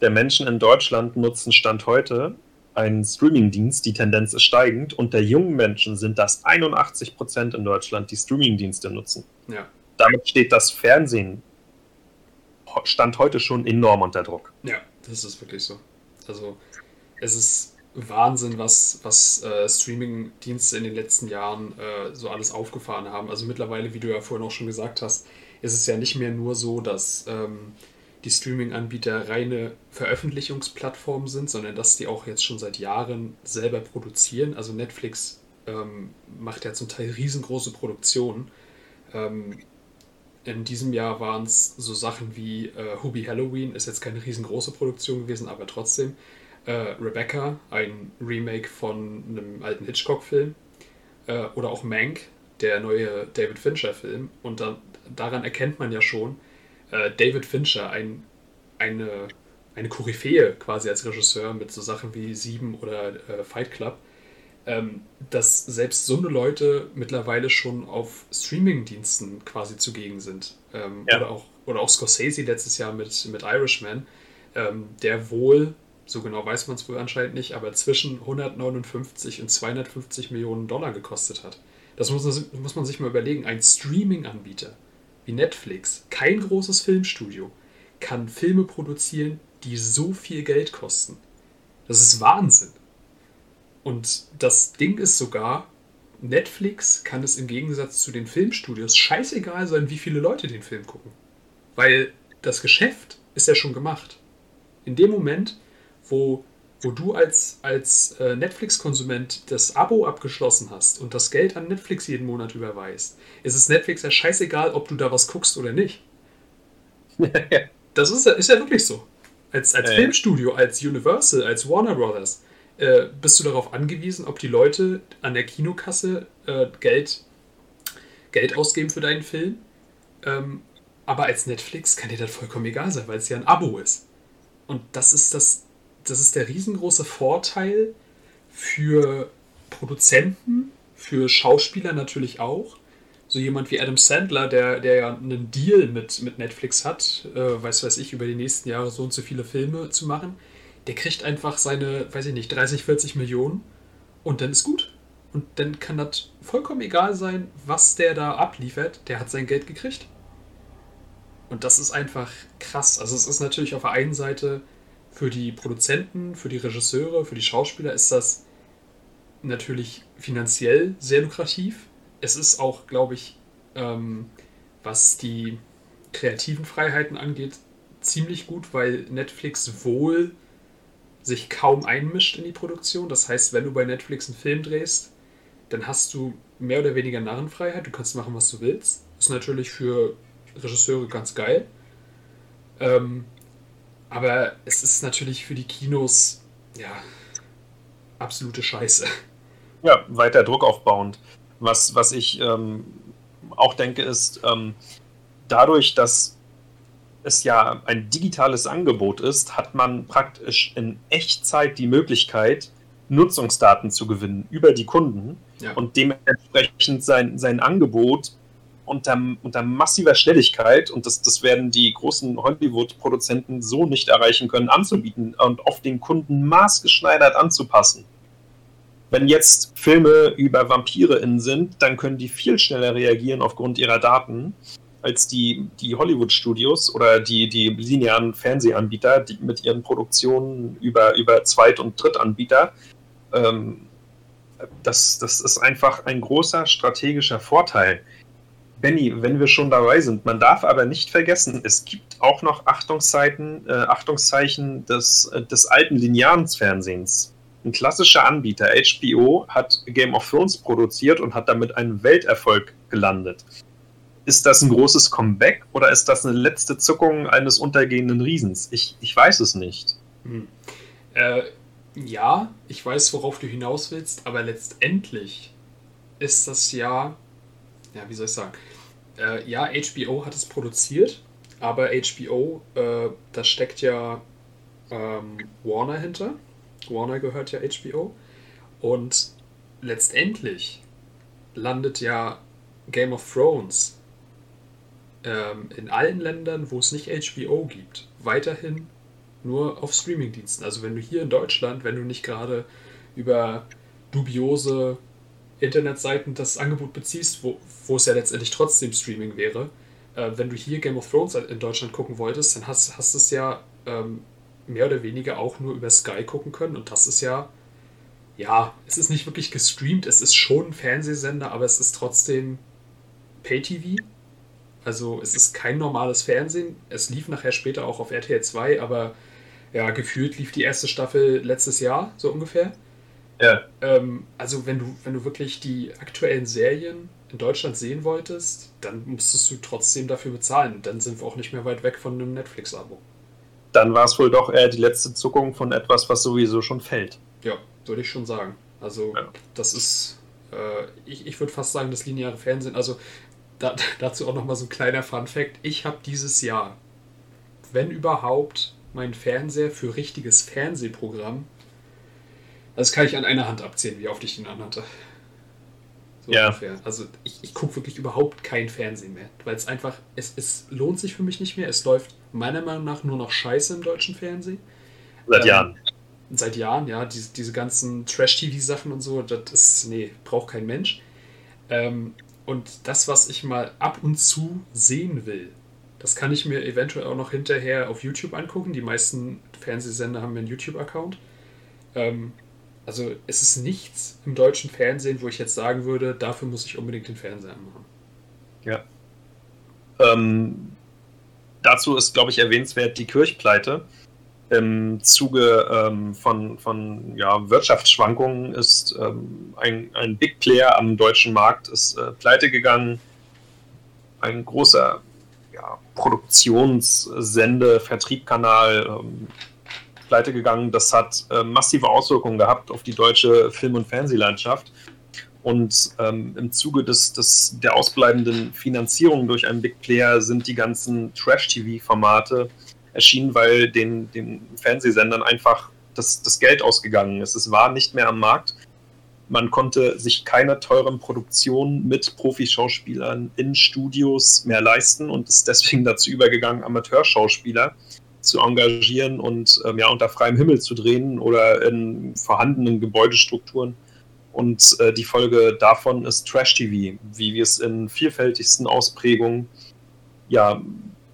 der Menschen in Deutschland nutzen Stand heute einen Streamingdienst. Die Tendenz ist steigend. Und der jungen Menschen sind das 81 Prozent in Deutschland, die Streamingdienste nutzen. Ja. Damit steht das Fernsehen Stand heute schon enorm unter Druck. Ja, das ist wirklich so. Also, es ist Wahnsinn, was, was äh, Streaming-Dienste in den letzten Jahren äh, so alles aufgefahren haben. Also mittlerweile, wie du ja vorhin auch schon gesagt hast, ist es ja nicht mehr nur so, dass ähm, die Streaming-Anbieter reine Veröffentlichungsplattformen sind, sondern dass die auch jetzt schon seit Jahren selber produzieren. Also Netflix ähm, macht ja zum Teil riesengroße Produktionen. Ähm, in diesem Jahr waren es so Sachen wie äh, Hubie Halloween, ist jetzt keine riesengroße Produktion gewesen, aber trotzdem. Äh, Rebecca, ein Remake von einem alten Hitchcock-Film. Äh, oder auch Mank, der neue David Fincher-Film. Und da, daran erkennt man ja schon, äh, David Fincher, ein, eine, eine Koryphäe quasi als Regisseur mit so Sachen wie Sieben oder äh, Fight Club, ähm, dass selbst so eine Leute mittlerweile schon auf Streaming-Diensten quasi zugegen sind. Ähm, ja. oder, auch, oder auch Scorsese letztes Jahr mit, mit Irishman, ähm, der wohl, so genau weiß man es wohl anscheinend nicht, aber zwischen 159 und 250 Millionen Dollar gekostet hat. Das muss, das muss man sich mal überlegen. Ein Streaming-Anbieter wie Netflix, kein großes Filmstudio, kann Filme produzieren, die so viel Geld kosten. Das ist Wahnsinn. Und das Ding ist sogar, Netflix kann es im Gegensatz zu den Filmstudios scheißegal sein, wie viele Leute den Film gucken. Weil das Geschäft ist ja schon gemacht. In dem Moment, wo, wo du als, als äh, Netflix-Konsument das Abo abgeschlossen hast und das Geld an Netflix jeden Monat überweist, ist es Netflix ja scheißegal, ob du da was guckst oder nicht. das ist, ist ja wirklich so. Als, als äh. Filmstudio, als Universal, als Warner Brothers äh, bist du darauf angewiesen, ob die Leute an der Kinokasse äh, Geld, Geld ausgeben für deinen Film. Ähm, aber als Netflix kann dir das vollkommen egal sein, weil es ja ein Abo ist. Und das ist das, das ist der riesengroße Vorteil für Produzenten, für Schauspieler natürlich auch. So jemand wie Adam Sandler, der, der ja einen Deal mit, mit Netflix hat, äh, weiß weiß ich, über die nächsten Jahre so und so viele Filme zu machen der kriegt einfach seine, weiß ich nicht, 30, 40 Millionen und dann ist gut. Und dann kann das vollkommen egal sein, was der da abliefert. Der hat sein Geld gekriegt. Und das ist einfach krass. Also es ist natürlich auf der einen Seite für die Produzenten, für die Regisseure, für die Schauspieler ist das natürlich finanziell sehr lukrativ. Es ist auch, glaube ich, ähm, was die kreativen Freiheiten angeht, ziemlich gut, weil Netflix wohl sich kaum einmischt in die Produktion. Das heißt, wenn du bei Netflix einen Film drehst, dann hast du mehr oder weniger Narrenfreiheit. Du kannst machen, was du willst. Ist natürlich für Regisseure ganz geil. Ähm, aber es ist natürlich für die Kinos, ja, absolute Scheiße. Ja, weiter Druck aufbauend. Was, was ich ähm, auch denke, ist, ähm, dadurch, dass es ja ein digitales Angebot ist, hat man praktisch in Echtzeit die Möglichkeit, Nutzungsdaten zu gewinnen über die Kunden ja. und dementsprechend sein, sein Angebot unter, unter massiver Schnelligkeit, und das, das werden die großen Hollywood-Produzenten so nicht erreichen können, anzubieten und auf den Kunden maßgeschneidert anzupassen. Wenn jetzt Filme über Vampire in sind, dann können die viel schneller reagieren aufgrund ihrer Daten als die, die Hollywood-Studios oder die, die linearen Fernsehanbieter, die mit ihren Produktionen über, über Zweit- und Drittanbieter. Ähm, das, das ist einfach ein großer strategischer Vorteil. Benny, wenn wir schon dabei sind, man darf aber nicht vergessen, es gibt auch noch Achtungszeiten, äh, Achtungszeichen des, des alten linearen Fernsehens. Ein klassischer Anbieter, HBO, hat Game of Thrones produziert und hat damit einen Welterfolg gelandet. Ist das ein großes Comeback oder ist das eine letzte Zuckung eines untergehenden Riesens? Ich, ich weiß es nicht. Hm. Äh, ja, ich weiß, worauf du hinaus willst, aber letztendlich ist das ja, ja, wie soll ich sagen, äh, ja, HBO hat es produziert, aber HBO, äh, da steckt ja ähm, Warner hinter. Warner gehört ja HBO. Und letztendlich landet ja Game of Thrones ähm, in allen Ländern, wo es nicht HBO gibt, weiterhin nur auf Streamingdiensten. Also wenn du hier in Deutschland, wenn du nicht gerade über dubiose Internetseiten das Angebot beziehst, wo, es ja letztendlich trotzdem Streaming wäre, äh, wenn du hier Game of Thrones in Deutschland gucken wolltest, dann hast, hast du es ja ähm, mehr oder weniger auch nur über Sky gucken können und das ist ja, ja, es ist nicht wirklich gestreamt, es ist schon ein Fernsehsender, aber es ist trotzdem Pay-TV also es ist kein normales Fernsehen. Es lief nachher später auch auf RTL 2, aber ja, gefühlt lief die erste Staffel letztes Jahr, so ungefähr. Ja. Ähm, also wenn du, wenn du wirklich die aktuellen Serien in Deutschland sehen wolltest, dann musstest du trotzdem dafür bezahlen. Dann sind wir auch nicht mehr weit weg von einem Netflix-Abo. dann war es wohl doch eher die letzte Zuckung von etwas, was sowieso schon fällt. Ja, würde ich schon sagen. Also, ja. das ist, äh, ich, ich würde fast sagen, das lineare Fernsehen, also da, dazu auch nochmal so ein kleiner Fun-Fact. Ich habe dieses Jahr, wenn überhaupt, meinen Fernseher für richtiges Fernsehprogramm, das kann ich an einer Hand abzählen, wie oft ich ihn anhatte. So ja. ungefähr. Also ich, ich gucke wirklich überhaupt kein Fernsehen mehr, weil es einfach, es, es lohnt sich für mich nicht mehr. Es läuft meiner Meinung nach nur noch Scheiße im deutschen Fernsehen. Seit ähm, Jahren. Seit Jahren, ja. Diese, diese ganzen Trash-TV-Sachen und so, das ist, nee, braucht kein Mensch. Ähm, und das, was ich mal ab und zu sehen will, das kann ich mir eventuell auch noch hinterher auf YouTube angucken. Die meisten Fernsehsender haben einen YouTube-Account. Ähm, also es ist nichts im deutschen Fernsehen, wo ich jetzt sagen würde, dafür muss ich unbedingt den Fernseher anmachen. Ja. Ähm, dazu ist, glaube ich, erwähnenswert die Kirchpleite. Im Zuge ähm, von, von ja, Wirtschaftsschwankungen ist ähm, ein, ein Big Player am deutschen Markt ist äh, pleite gegangen. Ein großer ja, Produktionssende, Vertriebkanal ähm, pleite gegangen. Das hat äh, massive Auswirkungen gehabt auf die deutsche Film- und Fernsehlandschaft. Und ähm, im Zuge des, des, der ausbleibenden Finanzierung durch einen Big Player sind die ganzen Trash-TV-Formate erschienen, weil den, den Fernsehsendern einfach das, das Geld ausgegangen ist. Es war nicht mehr am Markt. Man konnte sich keine teuren Produktionen mit Profischauspielern in Studios mehr leisten und ist deswegen dazu übergegangen, Amateurschauspieler zu engagieren und ähm, ja unter freiem Himmel zu drehen oder in vorhandenen Gebäudestrukturen. Und äh, die Folge davon ist Trash TV, wie wir es in vielfältigsten Ausprägungen ja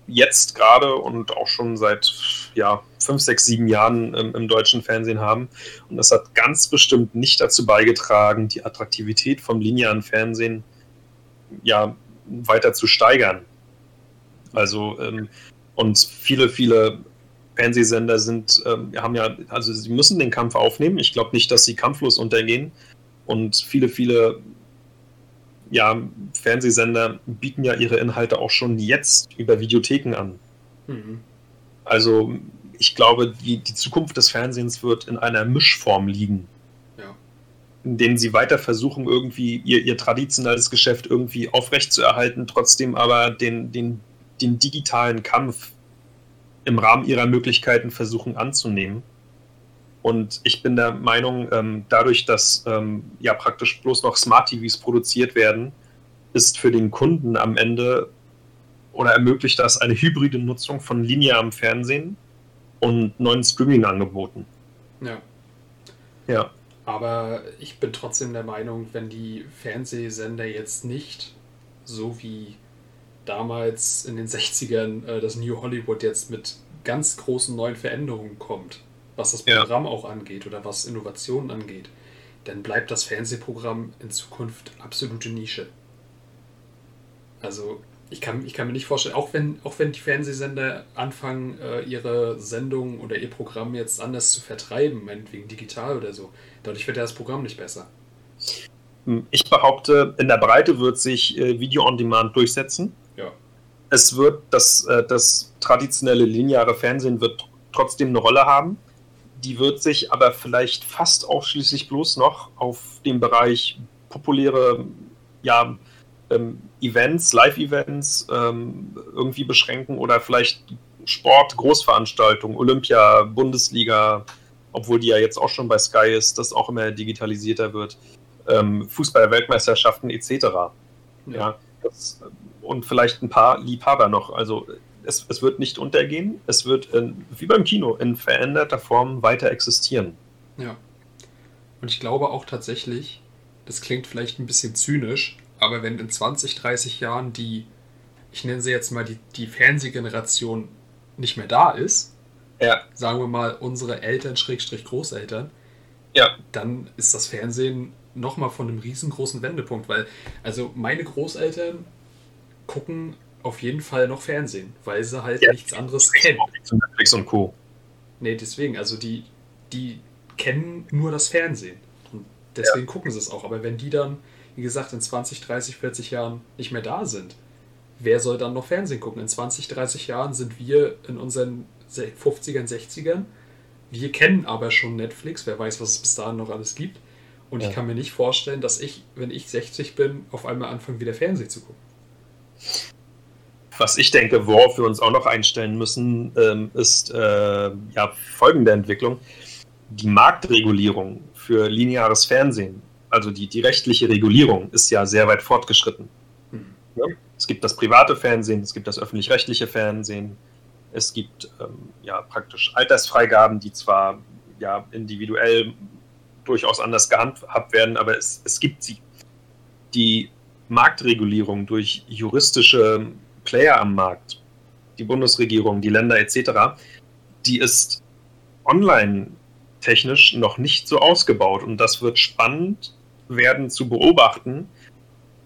jetzt gerade und auch schon seit ja, fünf, sechs, sieben Jahren im, im, deutschen Fernsehen haben. Und das hat ganz bestimmt nicht dazu beigetragen, die Attraktivität vom linearen Fernsehen ja weiter zu steigern. Also ähm, und viele, viele Fernsehsender sind, ähm, haben ja, also sie müssen den Kampf aufnehmen. Ich glaube nicht, dass sie kampflos untergehen. Und viele, viele ja, Fernsehsender bieten ja ihre Inhalte auch schon jetzt über Videotheken an. Mhm. Also ich glaube, die, die Zukunft des Fernsehens wird in einer Mischform liegen. Ja. In denen sie weiter versuchen, irgendwie ihr, ihr traditionelles Geschäft irgendwie aufrechtzuerhalten, trotzdem aber den, den, den digitalen Kampf im Rahmen ihrer Möglichkeiten versuchen anzunehmen. Und ich bin der Meinung, ähm, dadurch, dass ähm, ja praktisch bloß noch Smart TVs produziert werden, ist für den Kunden am Ende oder ermöglicht das eine hybride Nutzung von linearem Fernsehen und neuen Streaming-Angeboten. Ja. Ja. Aber ich bin trotzdem der Meinung, wenn die Fernsehsender jetzt nicht so wie damals in den 60ern äh, das New Hollywood jetzt mit ganz großen neuen Veränderungen kommt, was das Programm ja. auch angeht oder was Innovationen angeht, dann bleibt das Fernsehprogramm in Zukunft absolute Nische. Also ich kann, ich kann mir nicht vorstellen, auch wenn, auch wenn die Fernsehsender anfangen, äh, ihre Sendung oder ihr Programm jetzt anders zu vertreiben, meinetwegen digital oder so, dadurch wird ja das Programm nicht besser. Ich behaupte, in der Breite wird sich äh, Video on Demand durchsetzen. Es wird das, äh, das traditionelle lineare Fernsehen wird trotzdem eine Rolle haben. Die wird sich aber vielleicht fast ausschließlich bloß noch auf den Bereich populäre ja, ähm, Events, Live-Events ähm, irgendwie beschränken oder vielleicht Sport, Großveranstaltungen, Olympia, Bundesliga, obwohl die ja jetzt auch schon bei Sky ist, das auch immer digitalisierter wird, ähm, Fußball-Weltmeisterschaften etc. Ja, ja das, und vielleicht ein paar Liebhaber noch. Also es, es wird nicht untergehen, es wird in, wie beim Kino in veränderter Form weiter existieren. Ja. Und ich glaube auch tatsächlich, das klingt vielleicht ein bisschen zynisch, aber wenn in 20, 30 Jahren die, ich nenne sie jetzt mal die, die Fernsehgeneration nicht mehr da ist, ja. sagen wir mal unsere Eltern, Schrägstrich Großeltern, ja. dann ist das Fernsehen nochmal von einem riesengroßen Wendepunkt, weil also meine Großeltern gucken auf jeden Fall noch Fernsehen, weil sie halt ja, nichts anderes kennen. Netflix und Co. Nee, deswegen, also die, die kennen nur das Fernsehen. Und deswegen ja. gucken sie es auch. Aber wenn die dann, wie gesagt, in 20, 30, 40 Jahren nicht mehr da sind, wer soll dann noch Fernsehen gucken? In 20, 30 Jahren sind wir in unseren 50ern, 60ern. Wir kennen aber schon Netflix, wer weiß, was es bis dahin noch alles gibt. Und ja. ich kann mir nicht vorstellen, dass ich, wenn ich 60 bin, auf einmal anfange, wieder Fernsehen zu gucken. Was ich denke, worauf wir uns auch noch einstellen müssen, ähm, ist äh, ja folgende Entwicklung. Die Marktregulierung für lineares Fernsehen, also die, die rechtliche Regulierung, ist ja sehr weit fortgeschritten. Mhm. Ja? Es gibt das private Fernsehen, es gibt das öffentlich-rechtliche Fernsehen, es gibt ähm, ja praktisch Altersfreigaben, die zwar ja individuell durchaus anders gehandhabt werden, aber es, es gibt sie. Die Marktregulierung durch juristische Player am Markt, die Bundesregierung, die Länder etc., die ist online technisch noch nicht so ausgebaut und das wird spannend werden zu beobachten,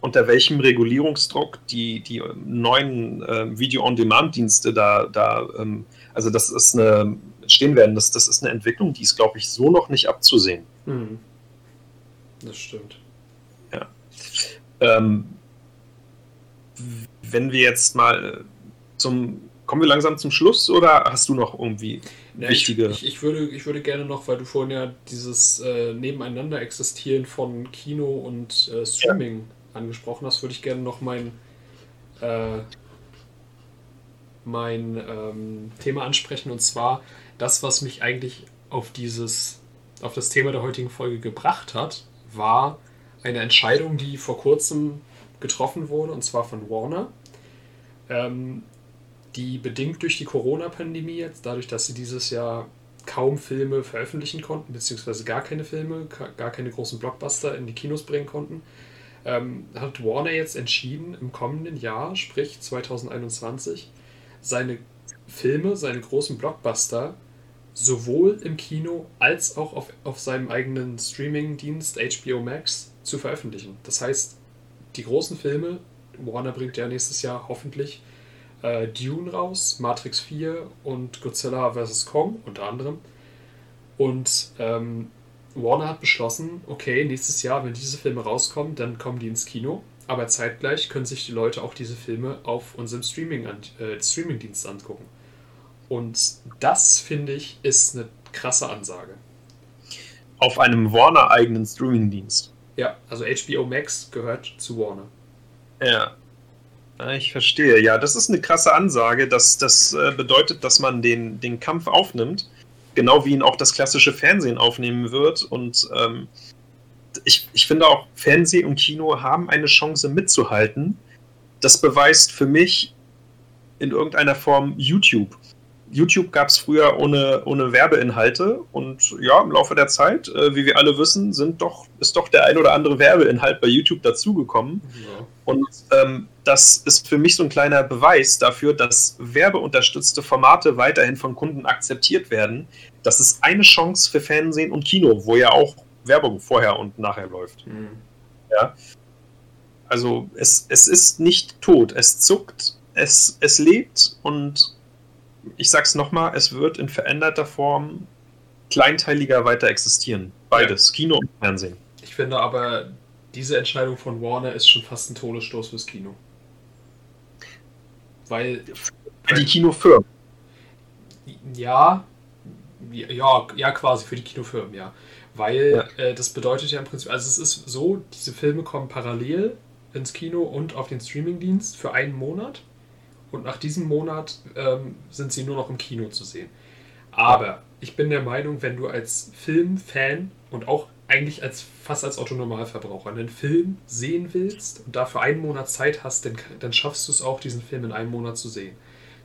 unter welchem Regulierungsdruck die, die neuen äh, Video-on-Demand-Dienste da, da ähm, also das ist eine, stehen werden, das, das ist eine Entwicklung, die ist, glaube ich, so noch nicht abzusehen. Mhm. Das stimmt. Ja. Ähm, wenn wir jetzt mal zum, kommen wir langsam zum Schluss oder hast du noch irgendwie ja, wichtige... Ich, ich, würde, ich würde gerne noch, weil du vorhin ja dieses äh, Nebeneinander existieren von Kino und äh, Streaming ja angesprochen hast, würde ich gerne noch mein, äh, mein ähm, Thema ansprechen und zwar das, was mich eigentlich auf dieses, auf das Thema der heutigen Folge gebracht hat, war eine Entscheidung, die vor kurzem getroffen wurde und zwar von Warner. Ähm, die bedingt durch die Corona-Pandemie jetzt, dadurch, dass sie dieses Jahr kaum Filme veröffentlichen konnten, beziehungsweise gar keine Filme, gar keine großen Blockbuster in die Kinos bringen konnten, ähm, hat Warner jetzt entschieden, im kommenden Jahr, sprich 2021, seine Filme, seine großen Blockbuster sowohl im Kino als auch auf, auf seinem eigenen Streaming-Dienst HBO Max zu veröffentlichen. Das heißt, die großen Filme, Warner bringt ja nächstes Jahr hoffentlich äh, Dune raus, Matrix 4 und Godzilla vs. Kong unter anderem. Und ähm, Warner hat beschlossen, okay, nächstes Jahr, wenn diese Filme rauskommen, dann kommen die ins Kino. Aber zeitgleich können sich die Leute auch diese Filme auf unserem Streaming äh, Streamingdienst angucken. Und das, finde ich, ist eine krasse Ansage. Auf einem Warner-eigenen Streamingdienst. Ja, also HBO Max gehört zu Warner. Ja. Ich verstehe. Ja, das ist eine krasse Ansage. Das, das äh, bedeutet, dass man den, den Kampf aufnimmt genau wie ihn auch das klassische Fernsehen aufnehmen wird. Und ähm, ich, ich finde auch, Fernsehen und Kino haben eine Chance mitzuhalten. Das beweist für mich in irgendeiner Form YouTube. YouTube gab es früher ohne, ohne Werbeinhalte und ja, im Laufe der Zeit, äh, wie wir alle wissen, sind doch, ist doch der ein oder andere Werbeinhalt bei YouTube dazugekommen. Ja. Und ähm, das ist für mich so ein kleiner Beweis dafür, dass werbeunterstützte Formate weiterhin von Kunden akzeptiert werden. Das ist eine Chance für Fernsehen und Kino, wo ja auch Werbung vorher und nachher läuft. Mhm. Ja. Also es, es ist nicht tot, es zuckt, es, es lebt und ich sag's nochmal, es wird in veränderter Form kleinteiliger weiter existieren. Beides, ja. Kino und Fernsehen. Ich finde aber, diese Entscheidung von Warner ist schon fast ein Todesstoß fürs Kino. Weil. Für die Kinofirmen. Ja, ja, ja, quasi für die Kinofirmen, ja. Weil ja. Äh, das bedeutet ja im Prinzip, also es ist so, diese Filme kommen parallel ins Kino und auf den Streamingdienst für einen Monat und nach diesem Monat ähm, sind sie nur noch im Kino zu sehen. Aber ich bin der Meinung, wenn du als Filmfan und auch eigentlich als fast als Autonormalverbraucher einen Film sehen willst und dafür einen Monat Zeit hast, dann, dann schaffst du es auch, diesen Film in einem Monat zu sehen.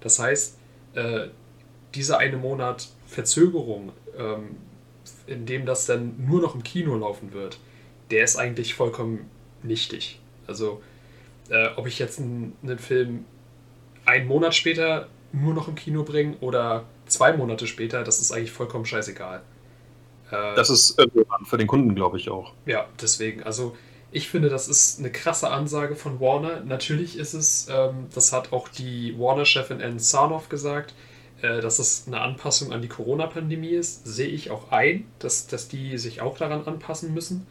Das heißt, äh, dieser eine Monat Verzögerung, ähm, in dem das dann nur noch im Kino laufen wird, der ist eigentlich vollkommen nichtig. Also, äh, ob ich jetzt einen, einen Film einen Monat später nur noch im Kino bringen oder zwei Monate später, das ist eigentlich vollkommen scheißegal. Äh, das ist äh, für den Kunden, glaube ich, auch. Ja, deswegen. Also ich finde, das ist eine krasse Ansage von Warner. Natürlich ist es, ähm, das hat auch die Warner-Chefin Ann Sarnoff gesagt, äh, dass es eine Anpassung an die Corona-Pandemie ist. Sehe ich auch ein, dass, dass die sich auch daran anpassen müssen.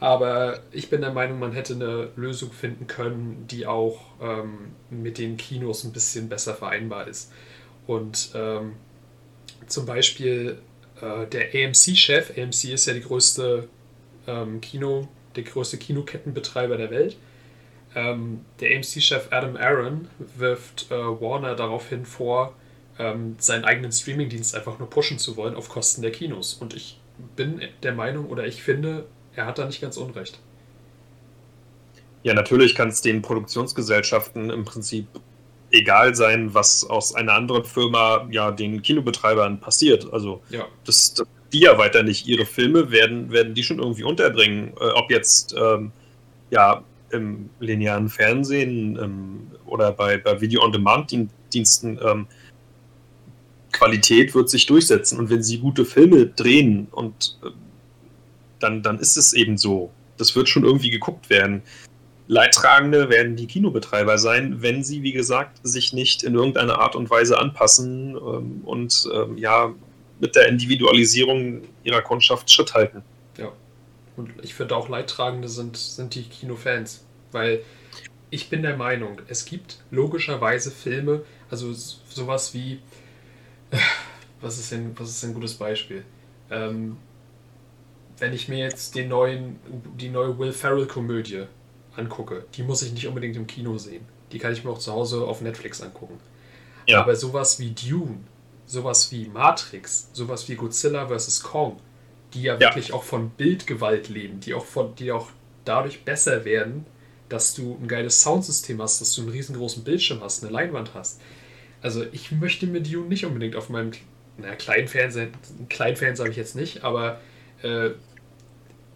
Aber ich bin der Meinung, man hätte eine Lösung finden können, die auch ähm, mit den Kinos ein bisschen besser vereinbar ist. Und ähm, zum Beispiel äh, der AMC-Chef, AMC ist ja die größte ähm, Kino, der größte Kinokettenbetreiber der Welt. Ähm, der AMC-Chef Adam Aaron wirft äh, Warner daraufhin vor, ähm, seinen eigenen Streamingdienst einfach nur pushen zu wollen auf Kosten der Kinos. Und ich bin der Meinung oder ich finde, er hat da nicht ganz unrecht. Ja, natürlich kann es den Produktionsgesellschaften im Prinzip egal sein, was aus einer anderen Firma ja den Kinobetreibern passiert. Also ja. das, das, die ja weiter nicht ihre Filme werden, werden die schon irgendwie unterbringen. Äh, ob jetzt ähm, ja im linearen Fernsehen ähm, oder bei, bei Video-on-Demand-Diensten ähm, Qualität wird sich durchsetzen. Und wenn sie gute Filme drehen und äh, dann, dann ist es eben so. Das wird schon irgendwie geguckt werden. Leidtragende werden die Kinobetreiber sein, wenn sie, wie gesagt, sich nicht in irgendeiner Art und Weise anpassen ähm, und ähm, ja mit der Individualisierung ihrer Kundschaft Schritt halten. Ja. Und ich finde auch Leidtragende sind, sind die Kinofans, weil ich bin der Meinung, es gibt logischerweise Filme, also sowas wie, was ist denn, was ist ein gutes Beispiel? Ähm, wenn ich mir jetzt den neuen, die neue Will Ferrell-Komödie angucke, die muss ich nicht unbedingt im Kino sehen. Die kann ich mir auch zu Hause auf Netflix angucken. Ja. Aber sowas wie Dune, sowas wie Matrix, sowas wie Godzilla vs. Kong, die ja, ja, wirklich auch von Bildgewalt leben, die auch, von, die auch dadurch besser werden, dass du ein geiles Soundsystem hast, dass du einen riesengroßen Bildschirm hast, eine Leinwand hast. Also ich möchte mir Dune nicht unbedingt auf meinem naja, kleinen Fernseher, einen kleinen Fernseher habe ich jetzt nicht, aber äh,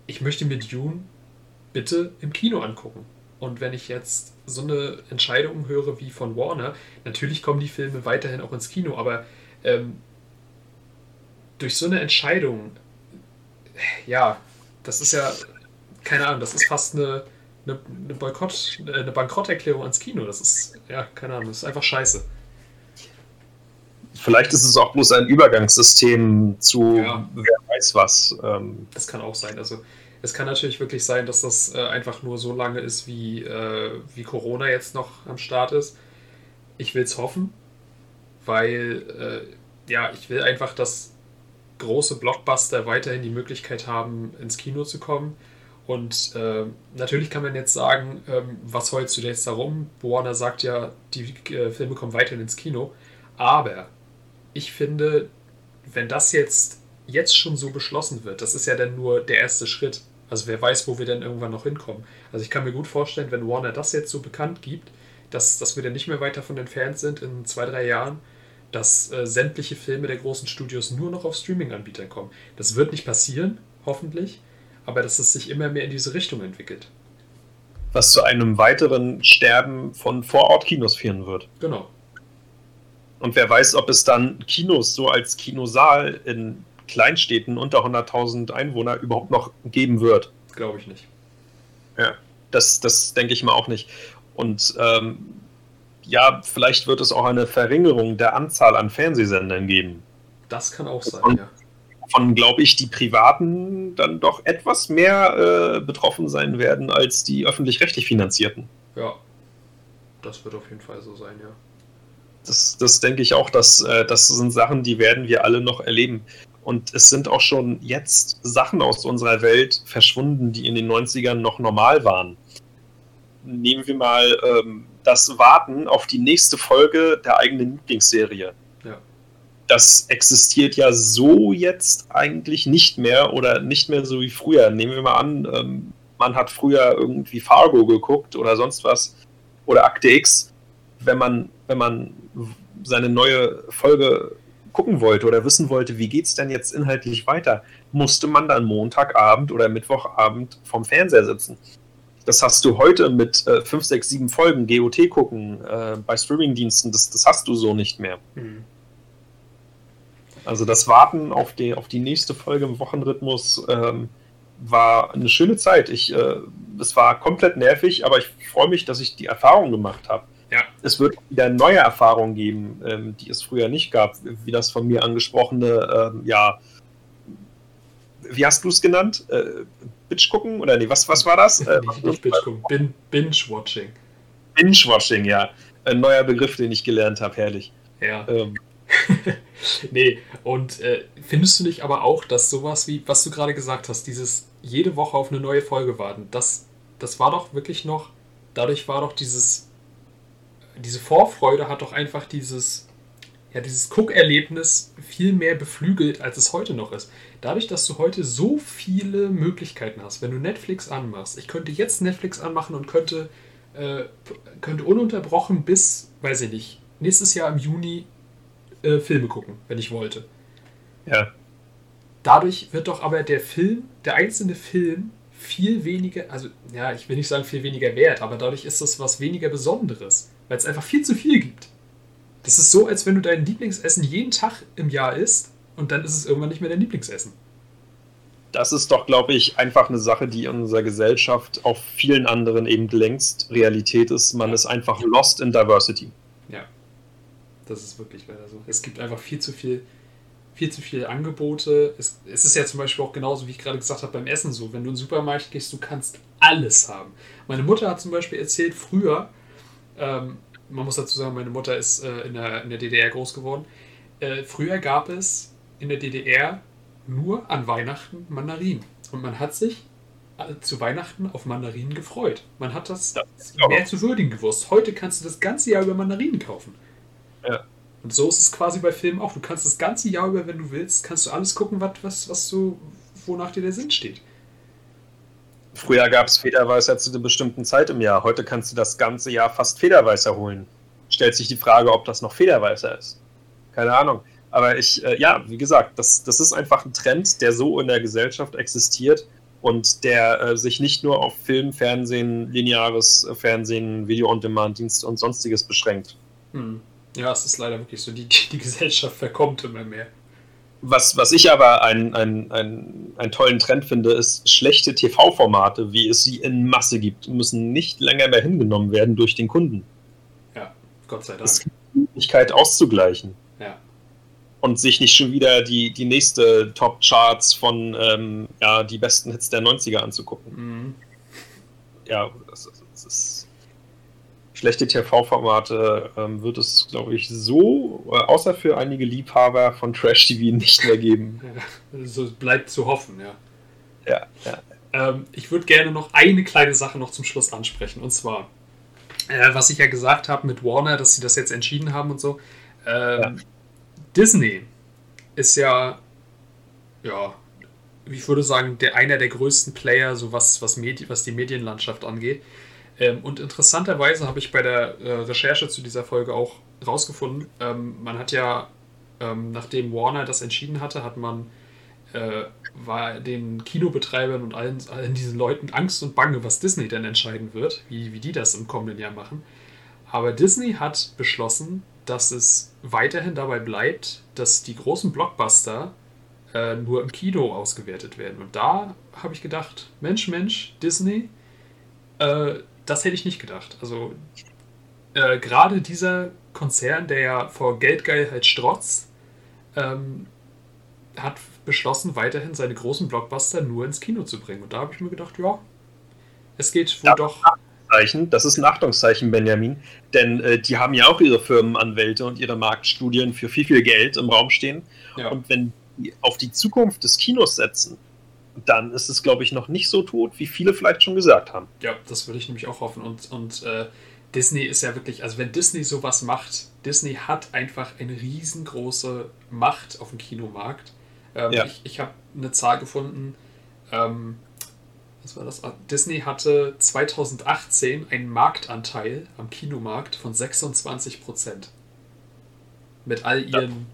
ich möchte mir Dune bitte im Kino angucken. Und wenn ich jetzt so eine Entscheidung höre wie von Warner, natürlich kommen die Filme weiterhin auch ins Kino, aber ähm, durch so eine Entscheidung, ja, das ist ja, keine Ahnung, das ist fast eine, eine, eine Boykott, eine Bankrotterklärung ans Kino. Das ist, ja, keine Ahnung, das ist einfach scheiße. Vielleicht ist es auch bloß ein Übergangssystem zu ja. wer weiß was. Ähm. Das kann auch sein. Also es kann natürlich wirklich sein, dass das äh, einfach nur so lange ist, wie, äh, wie Corona jetzt noch am Start ist. Ich will es hoffen, weil äh, ja, ich will einfach, dass große Blockbuster weiterhin die Möglichkeit haben, ins Kino zu kommen. Und äh, natürlich kann man jetzt sagen, ähm, was holst du jetzt darum? Warner sagt ja, die äh, Filme kommen weiterhin ins Kino. Aber ich finde, wenn das jetzt jetzt schon so beschlossen wird, das ist ja dann nur der erste Schritt. Also wer weiß, wo wir denn irgendwann noch hinkommen. Also ich kann mir gut vorstellen, wenn Warner das jetzt so bekannt gibt, dass, dass wir dann nicht mehr weit davon entfernt sind in zwei, drei Jahren, dass äh, sämtliche Filme der großen Studios nur noch auf Streaming-Anbietern kommen. Das wird nicht passieren, hoffentlich, aber dass es sich immer mehr in diese Richtung entwickelt. Was zu einem weiteren Sterben von Vorortkinos führen wird. Genau. Und wer weiß, ob es dann Kinos so als Kinosaal in Kleinstädten unter 100.000 Einwohner überhaupt noch geben wird. Glaube ich nicht. Ja, das, das denke ich mal auch nicht. Und ähm, ja, vielleicht wird es auch eine Verringerung der Anzahl an Fernsehsendern geben. Das kann auch sein, von, ja. Von, glaube ich, die Privaten dann doch etwas mehr äh, betroffen sein werden als die öffentlich-rechtlich finanzierten. Ja, das wird auf jeden Fall so sein, ja. Das, das denke ich auch, dass äh, das sind Sachen, die werden wir alle noch erleben. Und es sind auch schon jetzt Sachen aus unserer Welt verschwunden, die in den 90ern noch normal waren. Nehmen wir mal ähm, das Warten auf die nächste Folge der eigenen Lieblingsserie. Ja. Das existiert ja so jetzt eigentlich nicht mehr oder nicht mehr so wie früher. Nehmen wir mal an, ähm, man hat früher irgendwie Fargo geguckt oder sonst was oder Akte X. Wenn man, wenn man seine neue Folge gucken wollte oder wissen wollte, wie geht es denn jetzt inhaltlich weiter, musste man dann Montagabend oder Mittwochabend vom Fernseher sitzen. Das hast du heute mit äh, 5, 6, 7 Folgen GOT gucken äh, bei Streamingdiensten, das, das hast du so nicht mehr. Mhm. Also das Warten auf die, auf die nächste Folge im Wochenrhythmus ähm, war eine schöne Zeit. Ich, äh, es war komplett nervig, aber ich freue mich, dass ich die Erfahrung gemacht habe. Ja. Es wird wieder neue Erfahrungen geben, ähm, die es früher nicht gab, wie das von mir angesprochene, ähm, ja, wie hast du es genannt? Äh, Bitch gucken? Oder nee, was, was war das? Äh, nicht, nicht Bitch gucken, Bin, Binge-Watching. Binge-Watching, ja. Ein neuer Begriff, den ich gelernt habe, herrlich. Ja. Ähm, nee, und äh, findest du nicht aber auch, dass sowas wie, was du gerade gesagt hast, dieses jede Woche auf eine neue Folge warten, das, das war doch wirklich noch, dadurch war doch dieses, diese Vorfreude hat doch einfach dieses, ja, dieses Guckerlebnis viel mehr beflügelt, als es heute noch ist. Dadurch, dass du heute so viele Möglichkeiten hast, wenn du Netflix anmachst, ich könnte jetzt Netflix anmachen und könnte, äh, könnte ununterbrochen bis, weiß ich nicht, nächstes Jahr im Juni äh, Filme gucken, wenn ich wollte. Ja. Dadurch wird doch aber der Film, der einzelne Film, viel weniger, also ja, ich will nicht sagen viel weniger wert, aber dadurch ist es was weniger Besonderes, weil es einfach viel zu viel gibt. Das ist so, als wenn du dein Lieblingsessen jeden Tag im Jahr isst und dann ist es irgendwann nicht mehr dein Lieblingsessen. Das ist doch, glaube ich, einfach eine Sache, die in unserer Gesellschaft auf vielen anderen eben längst Realität ist. Man ist einfach lost in Diversity. Ja, das ist wirklich leider so. Es gibt einfach viel zu viel, viel zu viele Angebote. Es, es ist ja zum Beispiel auch genauso, wie ich gerade gesagt habe, beim Essen so. Wenn du in den Supermarkt gehst, du kannst alles haben. Meine Mutter hat zum Beispiel erzählt, früher, ähm, man muss dazu sagen, meine Mutter ist äh, in, der, in der DDR groß geworden. Äh, früher gab es in der DDR nur an Weihnachten Mandarinen. Und man hat sich äh, zu Weihnachten auf Mandarinen gefreut. Man hat das ja, mehr zu würdigen gewusst. Heute kannst du das ganze Jahr über Mandarinen kaufen. Ja. Und so ist es quasi bei Filmen auch. Du kannst das ganze Jahr über, wenn du willst, kannst du alles gucken, was, was, was du, wonach dir der Sinn steht. Früher gab es Federweißer zu einer bestimmten Zeit im Jahr. Heute kannst du das ganze Jahr fast Federweißer holen. Stellt sich die Frage, ob das noch Federweißer ist. Keine Ahnung. Aber ich, äh, ja, wie gesagt, das, das ist einfach ein Trend, der so in der Gesellschaft existiert und der äh, sich nicht nur auf Film, Fernsehen, lineares äh, Fernsehen, Video-on-Demand-Dienste und sonstiges beschränkt. Hm. Ja, es ist leider wirklich so. Die, die Gesellschaft verkommt immer mehr. Was, was ich aber einen, einen, einen, einen tollen Trend finde, ist schlechte TV-Formate, wie es sie in Masse gibt, müssen nicht länger mehr hingenommen werden durch den Kunden. Ja, Gott sei Dank. Es gibt die Möglichkeit auszugleichen. Ja. Und sich nicht schon wieder die, die nächste Top-Charts von ähm, ja, die besten Hits der 90er anzugucken. Mhm. Ja, das, das ist schlechte TV-Formate ähm, wird es, glaube ich, so, äh, außer für einige Liebhaber von Trash-TV nicht mehr geben. Ja, also bleibt zu hoffen, ja. Ja, ja. Ähm, ich würde gerne noch eine kleine Sache noch zum Schluss ansprechen. Und zwar, äh, was ich ja gesagt habe mit Warner, dass sie das jetzt entschieden haben und so. Ähm, ja. Disney ist ja, ja, ich würde sagen, der, einer der größten Player, so was, was, Medi was die Medienlandschaft angeht. Ähm, und interessanterweise habe ich bei der äh, Recherche zu dieser Folge auch rausgefunden, ähm, man hat ja, ähm, nachdem Warner das entschieden hatte, hat man äh, war den Kinobetreibern und allen, allen diesen Leuten Angst und Bange, was Disney denn entscheiden wird, wie, wie die das im kommenden Jahr machen. Aber Disney hat beschlossen, dass es weiterhin dabei bleibt, dass die großen Blockbuster äh, nur im Kino ausgewertet werden. Und da habe ich gedacht, Mensch, Mensch, Disney, äh, das hätte ich nicht gedacht. Also äh, gerade dieser Konzern, der ja vor Geldgeilheit strotzt, ähm, hat beschlossen, weiterhin seine großen Blockbuster nur ins Kino zu bringen. Und da habe ich mir gedacht, ja, es geht wohl doch. Das ist ein Achtungszeichen, Benjamin. Denn äh, die haben ja auch ihre Firmenanwälte und ihre Marktstudien für viel, viel Geld im Raum stehen. Ja. Und wenn die auf die Zukunft des Kinos setzen, dann ist es, glaube ich, noch nicht so tot, wie viele vielleicht schon gesagt haben. Ja, das würde ich nämlich auch hoffen. Und, und äh, Disney ist ja wirklich, also wenn Disney sowas macht, Disney hat einfach eine riesengroße Macht auf dem Kinomarkt. Ähm, ja. Ich, ich habe eine Zahl gefunden, ähm, was war das? Disney hatte 2018 einen Marktanteil am Kinomarkt von 26 Prozent. Mit all ihren.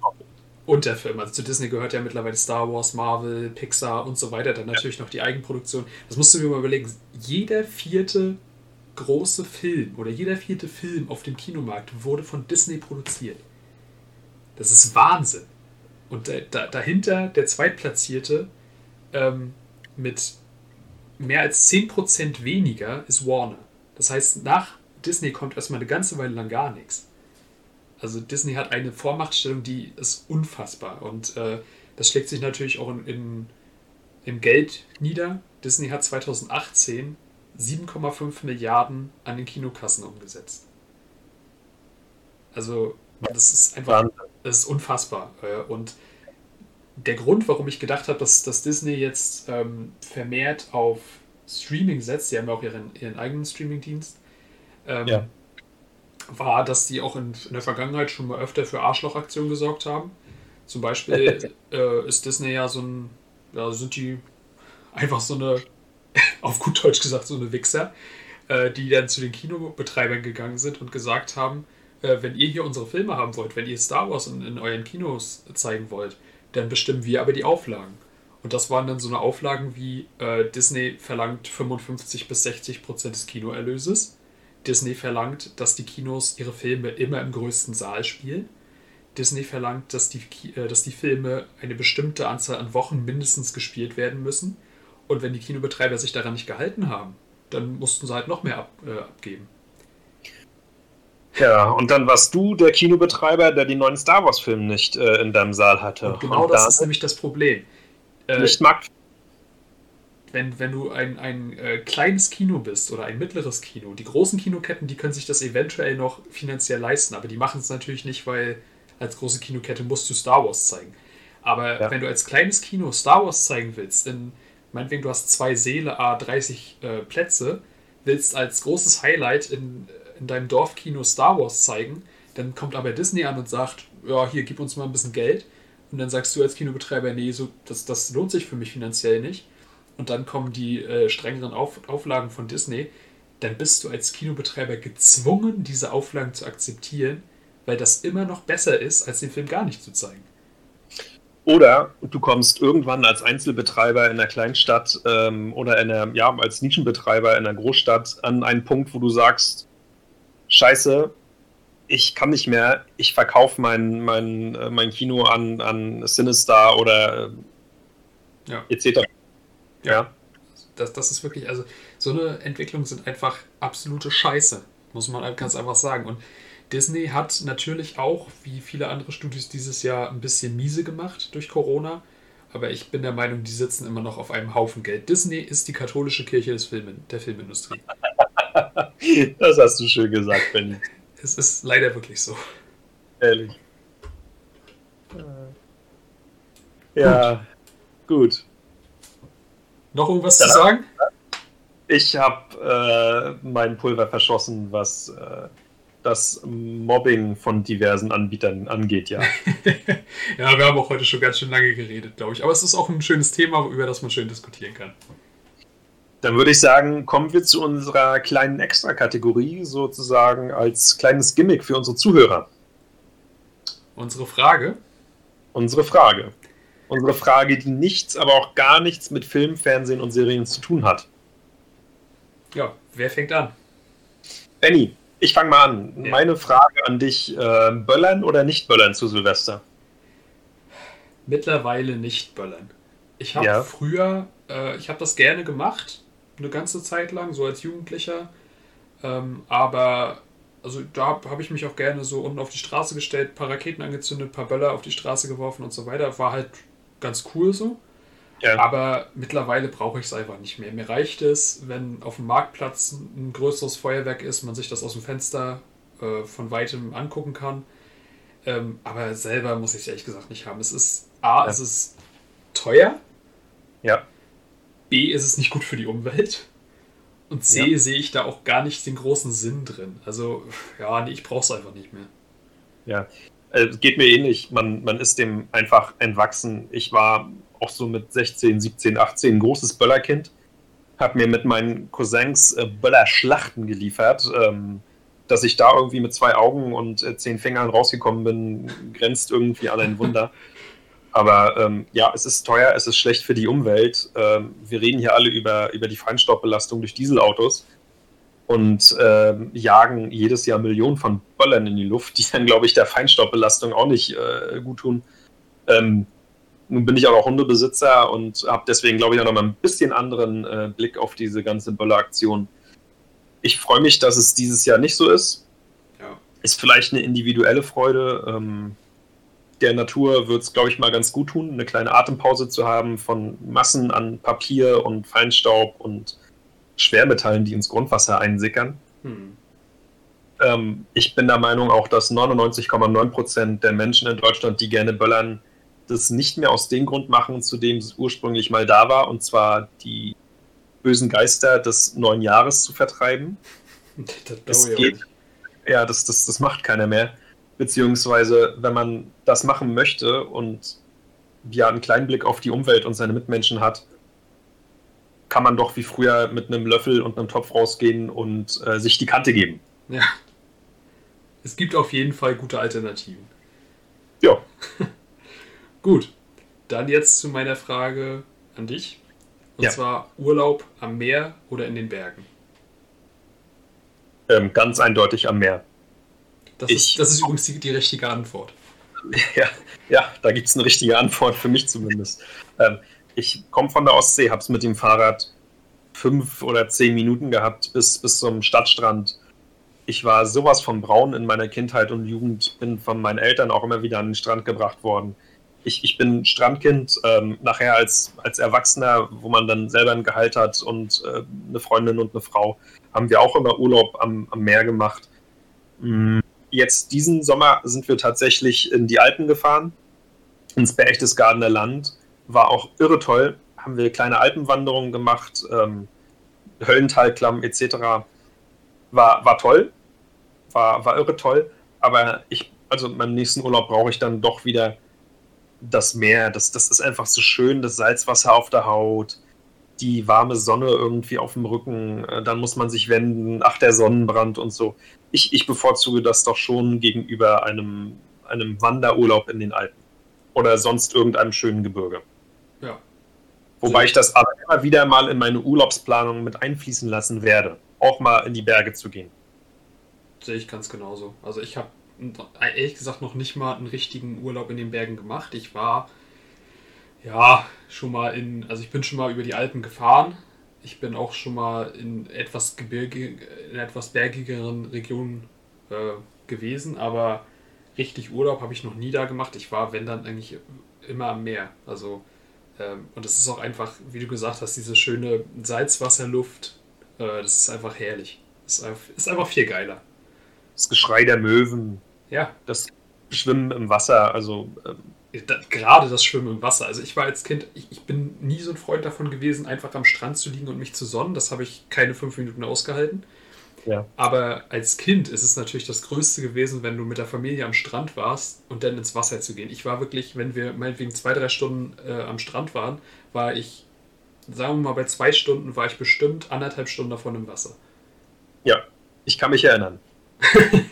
Unterfirmen. Also zu Disney gehört ja mittlerweile Star Wars, Marvel, Pixar und so weiter. Dann natürlich ja. noch die Eigenproduktion. Das musst du mir mal überlegen. Jeder vierte große Film oder jeder vierte Film auf dem Kinomarkt wurde von Disney produziert. Das ist Wahnsinn. Und da, dahinter der Zweitplatzierte ähm, mit mehr als 10% weniger ist Warner. Das heißt, nach Disney kommt erstmal eine ganze Weile lang gar nichts. Also Disney hat eine Vormachtstellung, die ist unfassbar. Und äh, das schlägt sich natürlich auch in, in, im Geld nieder. Disney hat 2018 7,5 Milliarden an den Kinokassen umgesetzt. Also Das ist einfach, das ist unfassbar. Äh, und der Grund, warum ich gedacht habe, dass, dass Disney jetzt ähm, vermehrt auf Streaming setzt, sie haben ja auch ihren, ihren eigenen Streaming-Dienst, ähm, ja. War, dass die auch in, in, der Vergangenheit schon mal öfter für Arschlochaktionen gesorgt haben. Zum Beispiel äh, ist Disney ja so ein, ja, sind die einfach so eine, auf gut Deutsch gesagt, so eine Wichser, äh, die dann zu den Kinobetreibern gegangen sind und gesagt haben, äh, wenn ihr hier unsere Filme haben wollt, wenn ihr Star Wars in, in euren Kinos zeigen wollt, dann bestimmen wir aber die Auflagen. Und das waren dann so eine Auflagen wie äh, Disney verlangt 55 bis 60 Prozent des Kinoerlöses. Disney verlangt, dass die Kinos ihre Filme immer im größten Saal spielen. Disney verlangt, dass die, äh, dass die Filme eine bestimmte Anzahl an Wochen mindestens gespielt werden müssen. Und wenn die Kinobetreiber sich daran nicht gehalten haben, dann mussten sie halt noch mehr ab, äh, abgeben. Ja, und dann warst du der Kinobetreiber, der die neuen Star Wars-Filme nicht äh, in deinem Saal hatte. Und genau und das ist nämlich das Problem. Äh, nicht Markt. Wenn, wenn du ein, ein äh, kleines Kino bist oder ein mittleres Kino, die großen Kinoketten, die können sich das eventuell noch finanziell leisten, aber die machen es natürlich nicht, weil als große Kinokette musst du Star Wars zeigen. Aber ja. wenn du als kleines Kino Star Wars zeigen willst, in, meinetwegen du hast zwei Seele, a 30 äh, Plätze, willst als großes Highlight in in deinem Dorfkino Star Wars zeigen, dann kommt aber Disney an und sagt, ja, hier, gib uns mal ein bisschen Geld. Und dann sagst du als Kinobetreiber, nee, so, das, das lohnt sich für mich finanziell nicht. Und dann kommen die äh, strengeren Auf, Auflagen von Disney. Dann bist du als Kinobetreiber gezwungen, diese Auflagen zu akzeptieren, weil das immer noch besser ist, als den Film gar nicht zu zeigen. Oder du kommst irgendwann als Einzelbetreiber in einer Kleinstadt ähm, oder in einer, ja, als Nischenbetreiber in einer Großstadt an einen Punkt, wo du sagst, scheiße, ich kann nicht mehr, ich verkaufe mein, mein, äh, mein Kino an, an Sinistar oder ja. etc. Ja. Das, das ist wirklich, also so eine Entwicklung sind einfach absolute Scheiße, muss man ganz einfach sagen. Und Disney hat natürlich auch, wie viele andere Studios dieses Jahr, ein bisschen miese gemacht durch Corona. Aber ich bin der Meinung, die sitzen immer noch auf einem Haufen Geld. Disney ist die katholische Kirche des Film, der Filmindustrie. das hast du schön gesagt, Benny. Es ist leider wirklich so. Ehrlich. Ja, gut. gut. Noch irgendwas Dann zu sagen? Ich habe äh, mein Pulver verschossen, was äh, das Mobbing von diversen Anbietern angeht, ja. ja, wir haben auch heute schon ganz schön lange geredet, glaube ich. Aber es ist auch ein schönes Thema, über das man schön diskutieren kann. Dann würde ich sagen, kommen wir zu unserer kleinen Extra-Kategorie, sozusagen als kleines Gimmick für unsere Zuhörer. Unsere Frage? Unsere Frage. Unsere Frage, die nichts, aber auch gar nichts mit Film, Fernsehen und Serien zu tun hat. Ja, wer fängt an? Benny, ich fange mal an. Ja. Meine Frage an dich: äh, Böllern oder nicht Böllern zu Silvester? Mittlerweile nicht Böllern. Ich habe ja. früher, äh, ich habe das gerne gemacht, eine ganze Zeit lang, so als Jugendlicher. Ähm, aber also da habe ich mich auch gerne so unten auf die Straße gestellt, ein paar Raketen angezündet, ein paar Böller auf die Straße geworfen und so weiter. War halt ganz cool so. Ja. Aber mittlerweile brauche ich es einfach nicht mehr. Mir reicht es, wenn auf dem Marktplatz ein größeres Feuerwerk ist, man sich das aus dem Fenster äh, von weitem angucken kann. Ähm, aber selber muss ich es ehrlich gesagt nicht haben. Es ist A, ja. es ist teuer. Ja. B ist es nicht gut für die Umwelt. Und C ja. sehe ich da auch gar nicht den großen Sinn drin. Also, ja, nee, ich brauche es einfach nicht mehr. Ja, äh, geht mir ähnlich. Man, man ist dem einfach entwachsen. Ich war auch so mit 16, 17, 18 ein großes Böllerkind. Hab mir mit meinen Cousins äh, Böllerschlachten geliefert. Ähm, dass ich da irgendwie mit zwei Augen und äh, zehn Fingern rausgekommen bin, grenzt irgendwie an ein Wunder. Aber ähm, ja, es ist teuer, es ist schlecht für die Umwelt. Ähm, wir reden hier alle über, über die Feinstaubbelastung durch Dieselautos und ähm, jagen jedes Jahr Millionen von Böllern in die Luft, die dann, glaube ich, der Feinstaubbelastung auch nicht äh, gut tun. Ähm, nun bin ich auch noch Hundebesitzer und habe deswegen, glaube ich, auch noch mal ein bisschen anderen äh, Blick auf diese ganze Bölleraktion. Ich freue mich, dass es dieses Jahr nicht so ist. Ja. Ist vielleicht eine individuelle Freude. Ähm, der Natur wird es, glaube ich, mal ganz gut tun, eine kleine Atempause zu haben von Massen an Papier und Feinstaub und Schwermetallen, die ins Grundwasser einsickern. Hm. Ähm, ich bin der Meinung auch, dass 99,9% der Menschen in Deutschland, die gerne böllern, das nicht mehr aus dem Grund machen, zu dem es ursprünglich mal da war, und zwar die bösen Geister des neuen Jahres zu vertreiben. Das geht, ja, das, das, das macht keiner mehr. Beziehungsweise, wenn man das machen möchte und ja einen kleinen Blick auf die Umwelt und seine Mitmenschen hat, kann man doch wie früher mit einem Löffel und einem Topf rausgehen und äh, sich die Kante geben. Ja. Es gibt auf jeden Fall gute Alternativen. Ja. Gut. Dann jetzt zu meiner Frage an dich. Und Ja. zwar Urlaub am Meer oder in den Bergen? Ähm, ganz eindeutig am Meer. Das, Ich- ist, das ist übrigens die, die richtige Antwort. Ja, ja da gibt es eine richtige Antwort, für mich zumindest. Ähm, ich komme von der Ostsee, habe es mit dem Fahrrad fünf oder zehn Minuten gehabt bis, bis zum Stadtstrand. Ich war sowas von braun in meiner Kindheit und Jugend, bin von meinen Eltern auch immer wieder an den Strand gebracht worden. Ich, ich bin Strandkind, ähm, nachher als, als Erwachsener, wo man dann selber ein Gehalt hat und äh, eine Freundin und eine Frau, haben wir auch immer Urlaub am, am Meer gemacht. Mm, Jetzt diesen Sommer sind wir tatsächlich in die Alpen gefahren, ins Berchtesgadener Land. War auch irre toll. Haben wir kleine Alpenwanderungen gemacht, ähm, Höllentalklamm etc. War, war toll. War, war irre toll. Aber ich, also beim nächsten Urlaub brauche ich dann doch wieder das Meer. Das, das ist einfach so schön, das Salzwasser auf der Haut, die warme Sonne irgendwie auf dem Rücken. Äh, Dann muss man sich wenden. Ach, der Sonnenbrand und so ich, ich bevorzuge das doch schon gegenüber einem, einem Wanderurlaub in den Alpen. Oder sonst irgendeinem schönen Gebirge. Ja. Wobei ich das aber immer wieder mal in meine Urlaubsplanung mit einfließen lassen werde. Auch mal in die Berge zu gehen. Sehe ich ganz genauso. Also ich habe ehrlich gesagt noch nicht mal einen richtigen Urlaub in den Bergen gemacht. Ich war ja schon mal in, also ich bin schon mal über die Alpen gefahren. Ich bin auch schon mal in etwas Gebirge, in etwas bergigeren Regionen äh, gewesen, aber richtig Urlaub habe ich noch nie da gemacht. Ich war, wenn dann eigentlich immer am Meer. Also und es ist auch einfach, wie du gesagt hast, diese schöne Salzwasserluft. Äh, das ist einfach herrlich. Das ist einfach, ist einfach viel geiler. Das Geschrei der Möwen, Ja, das Schwimmen im Wasser, also ähm, da, gerade das Schwimmen im Wasser. Also ich war als Kind, ich, ich bin nie so ein Freund davon gewesen, einfach am Strand zu liegen und mich zu sonnen. Das habe ich keine fünf Minuten ausgehalten. Ja. Aber als Kind ist es natürlich das Größte gewesen, wenn du mit der Familie am Strand warst und dann ins Wasser zu gehen. Ich war wirklich, wenn wir meinetwegen zwei, drei Stunden äh, am Strand waren, war ich, sagen wir mal, bei zwei Stunden war ich bestimmt anderthalb Stunden davon im Wasser. ja, ich kann mich erinnern.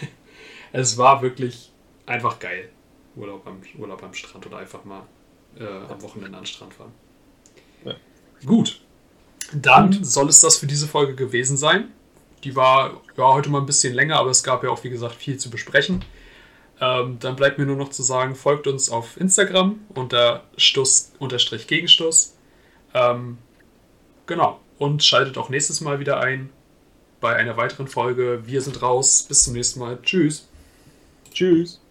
Es war wirklich einfach geil. Urlaub am, Urlaub am Strand oder einfach mal äh, am Wochenende an den Strand fahren. Ja. Gut. Dann soll es das für diese Folge gewesen sein. Die war ja heute mal ein bisschen länger, aber es gab ja auch, wie gesagt, viel zu besprechen. Ähm, dann bleibt mir nur noch zu sagen, folgt uns auf Instagram unter Stuss-Gegenstuss. Ähm, genau. Und schaltet auch nächstes Mal wieder ein bei einer weiteren Folge. Wir sind raus. Bis zum nächsten Mal. Tschüss. Tschüss.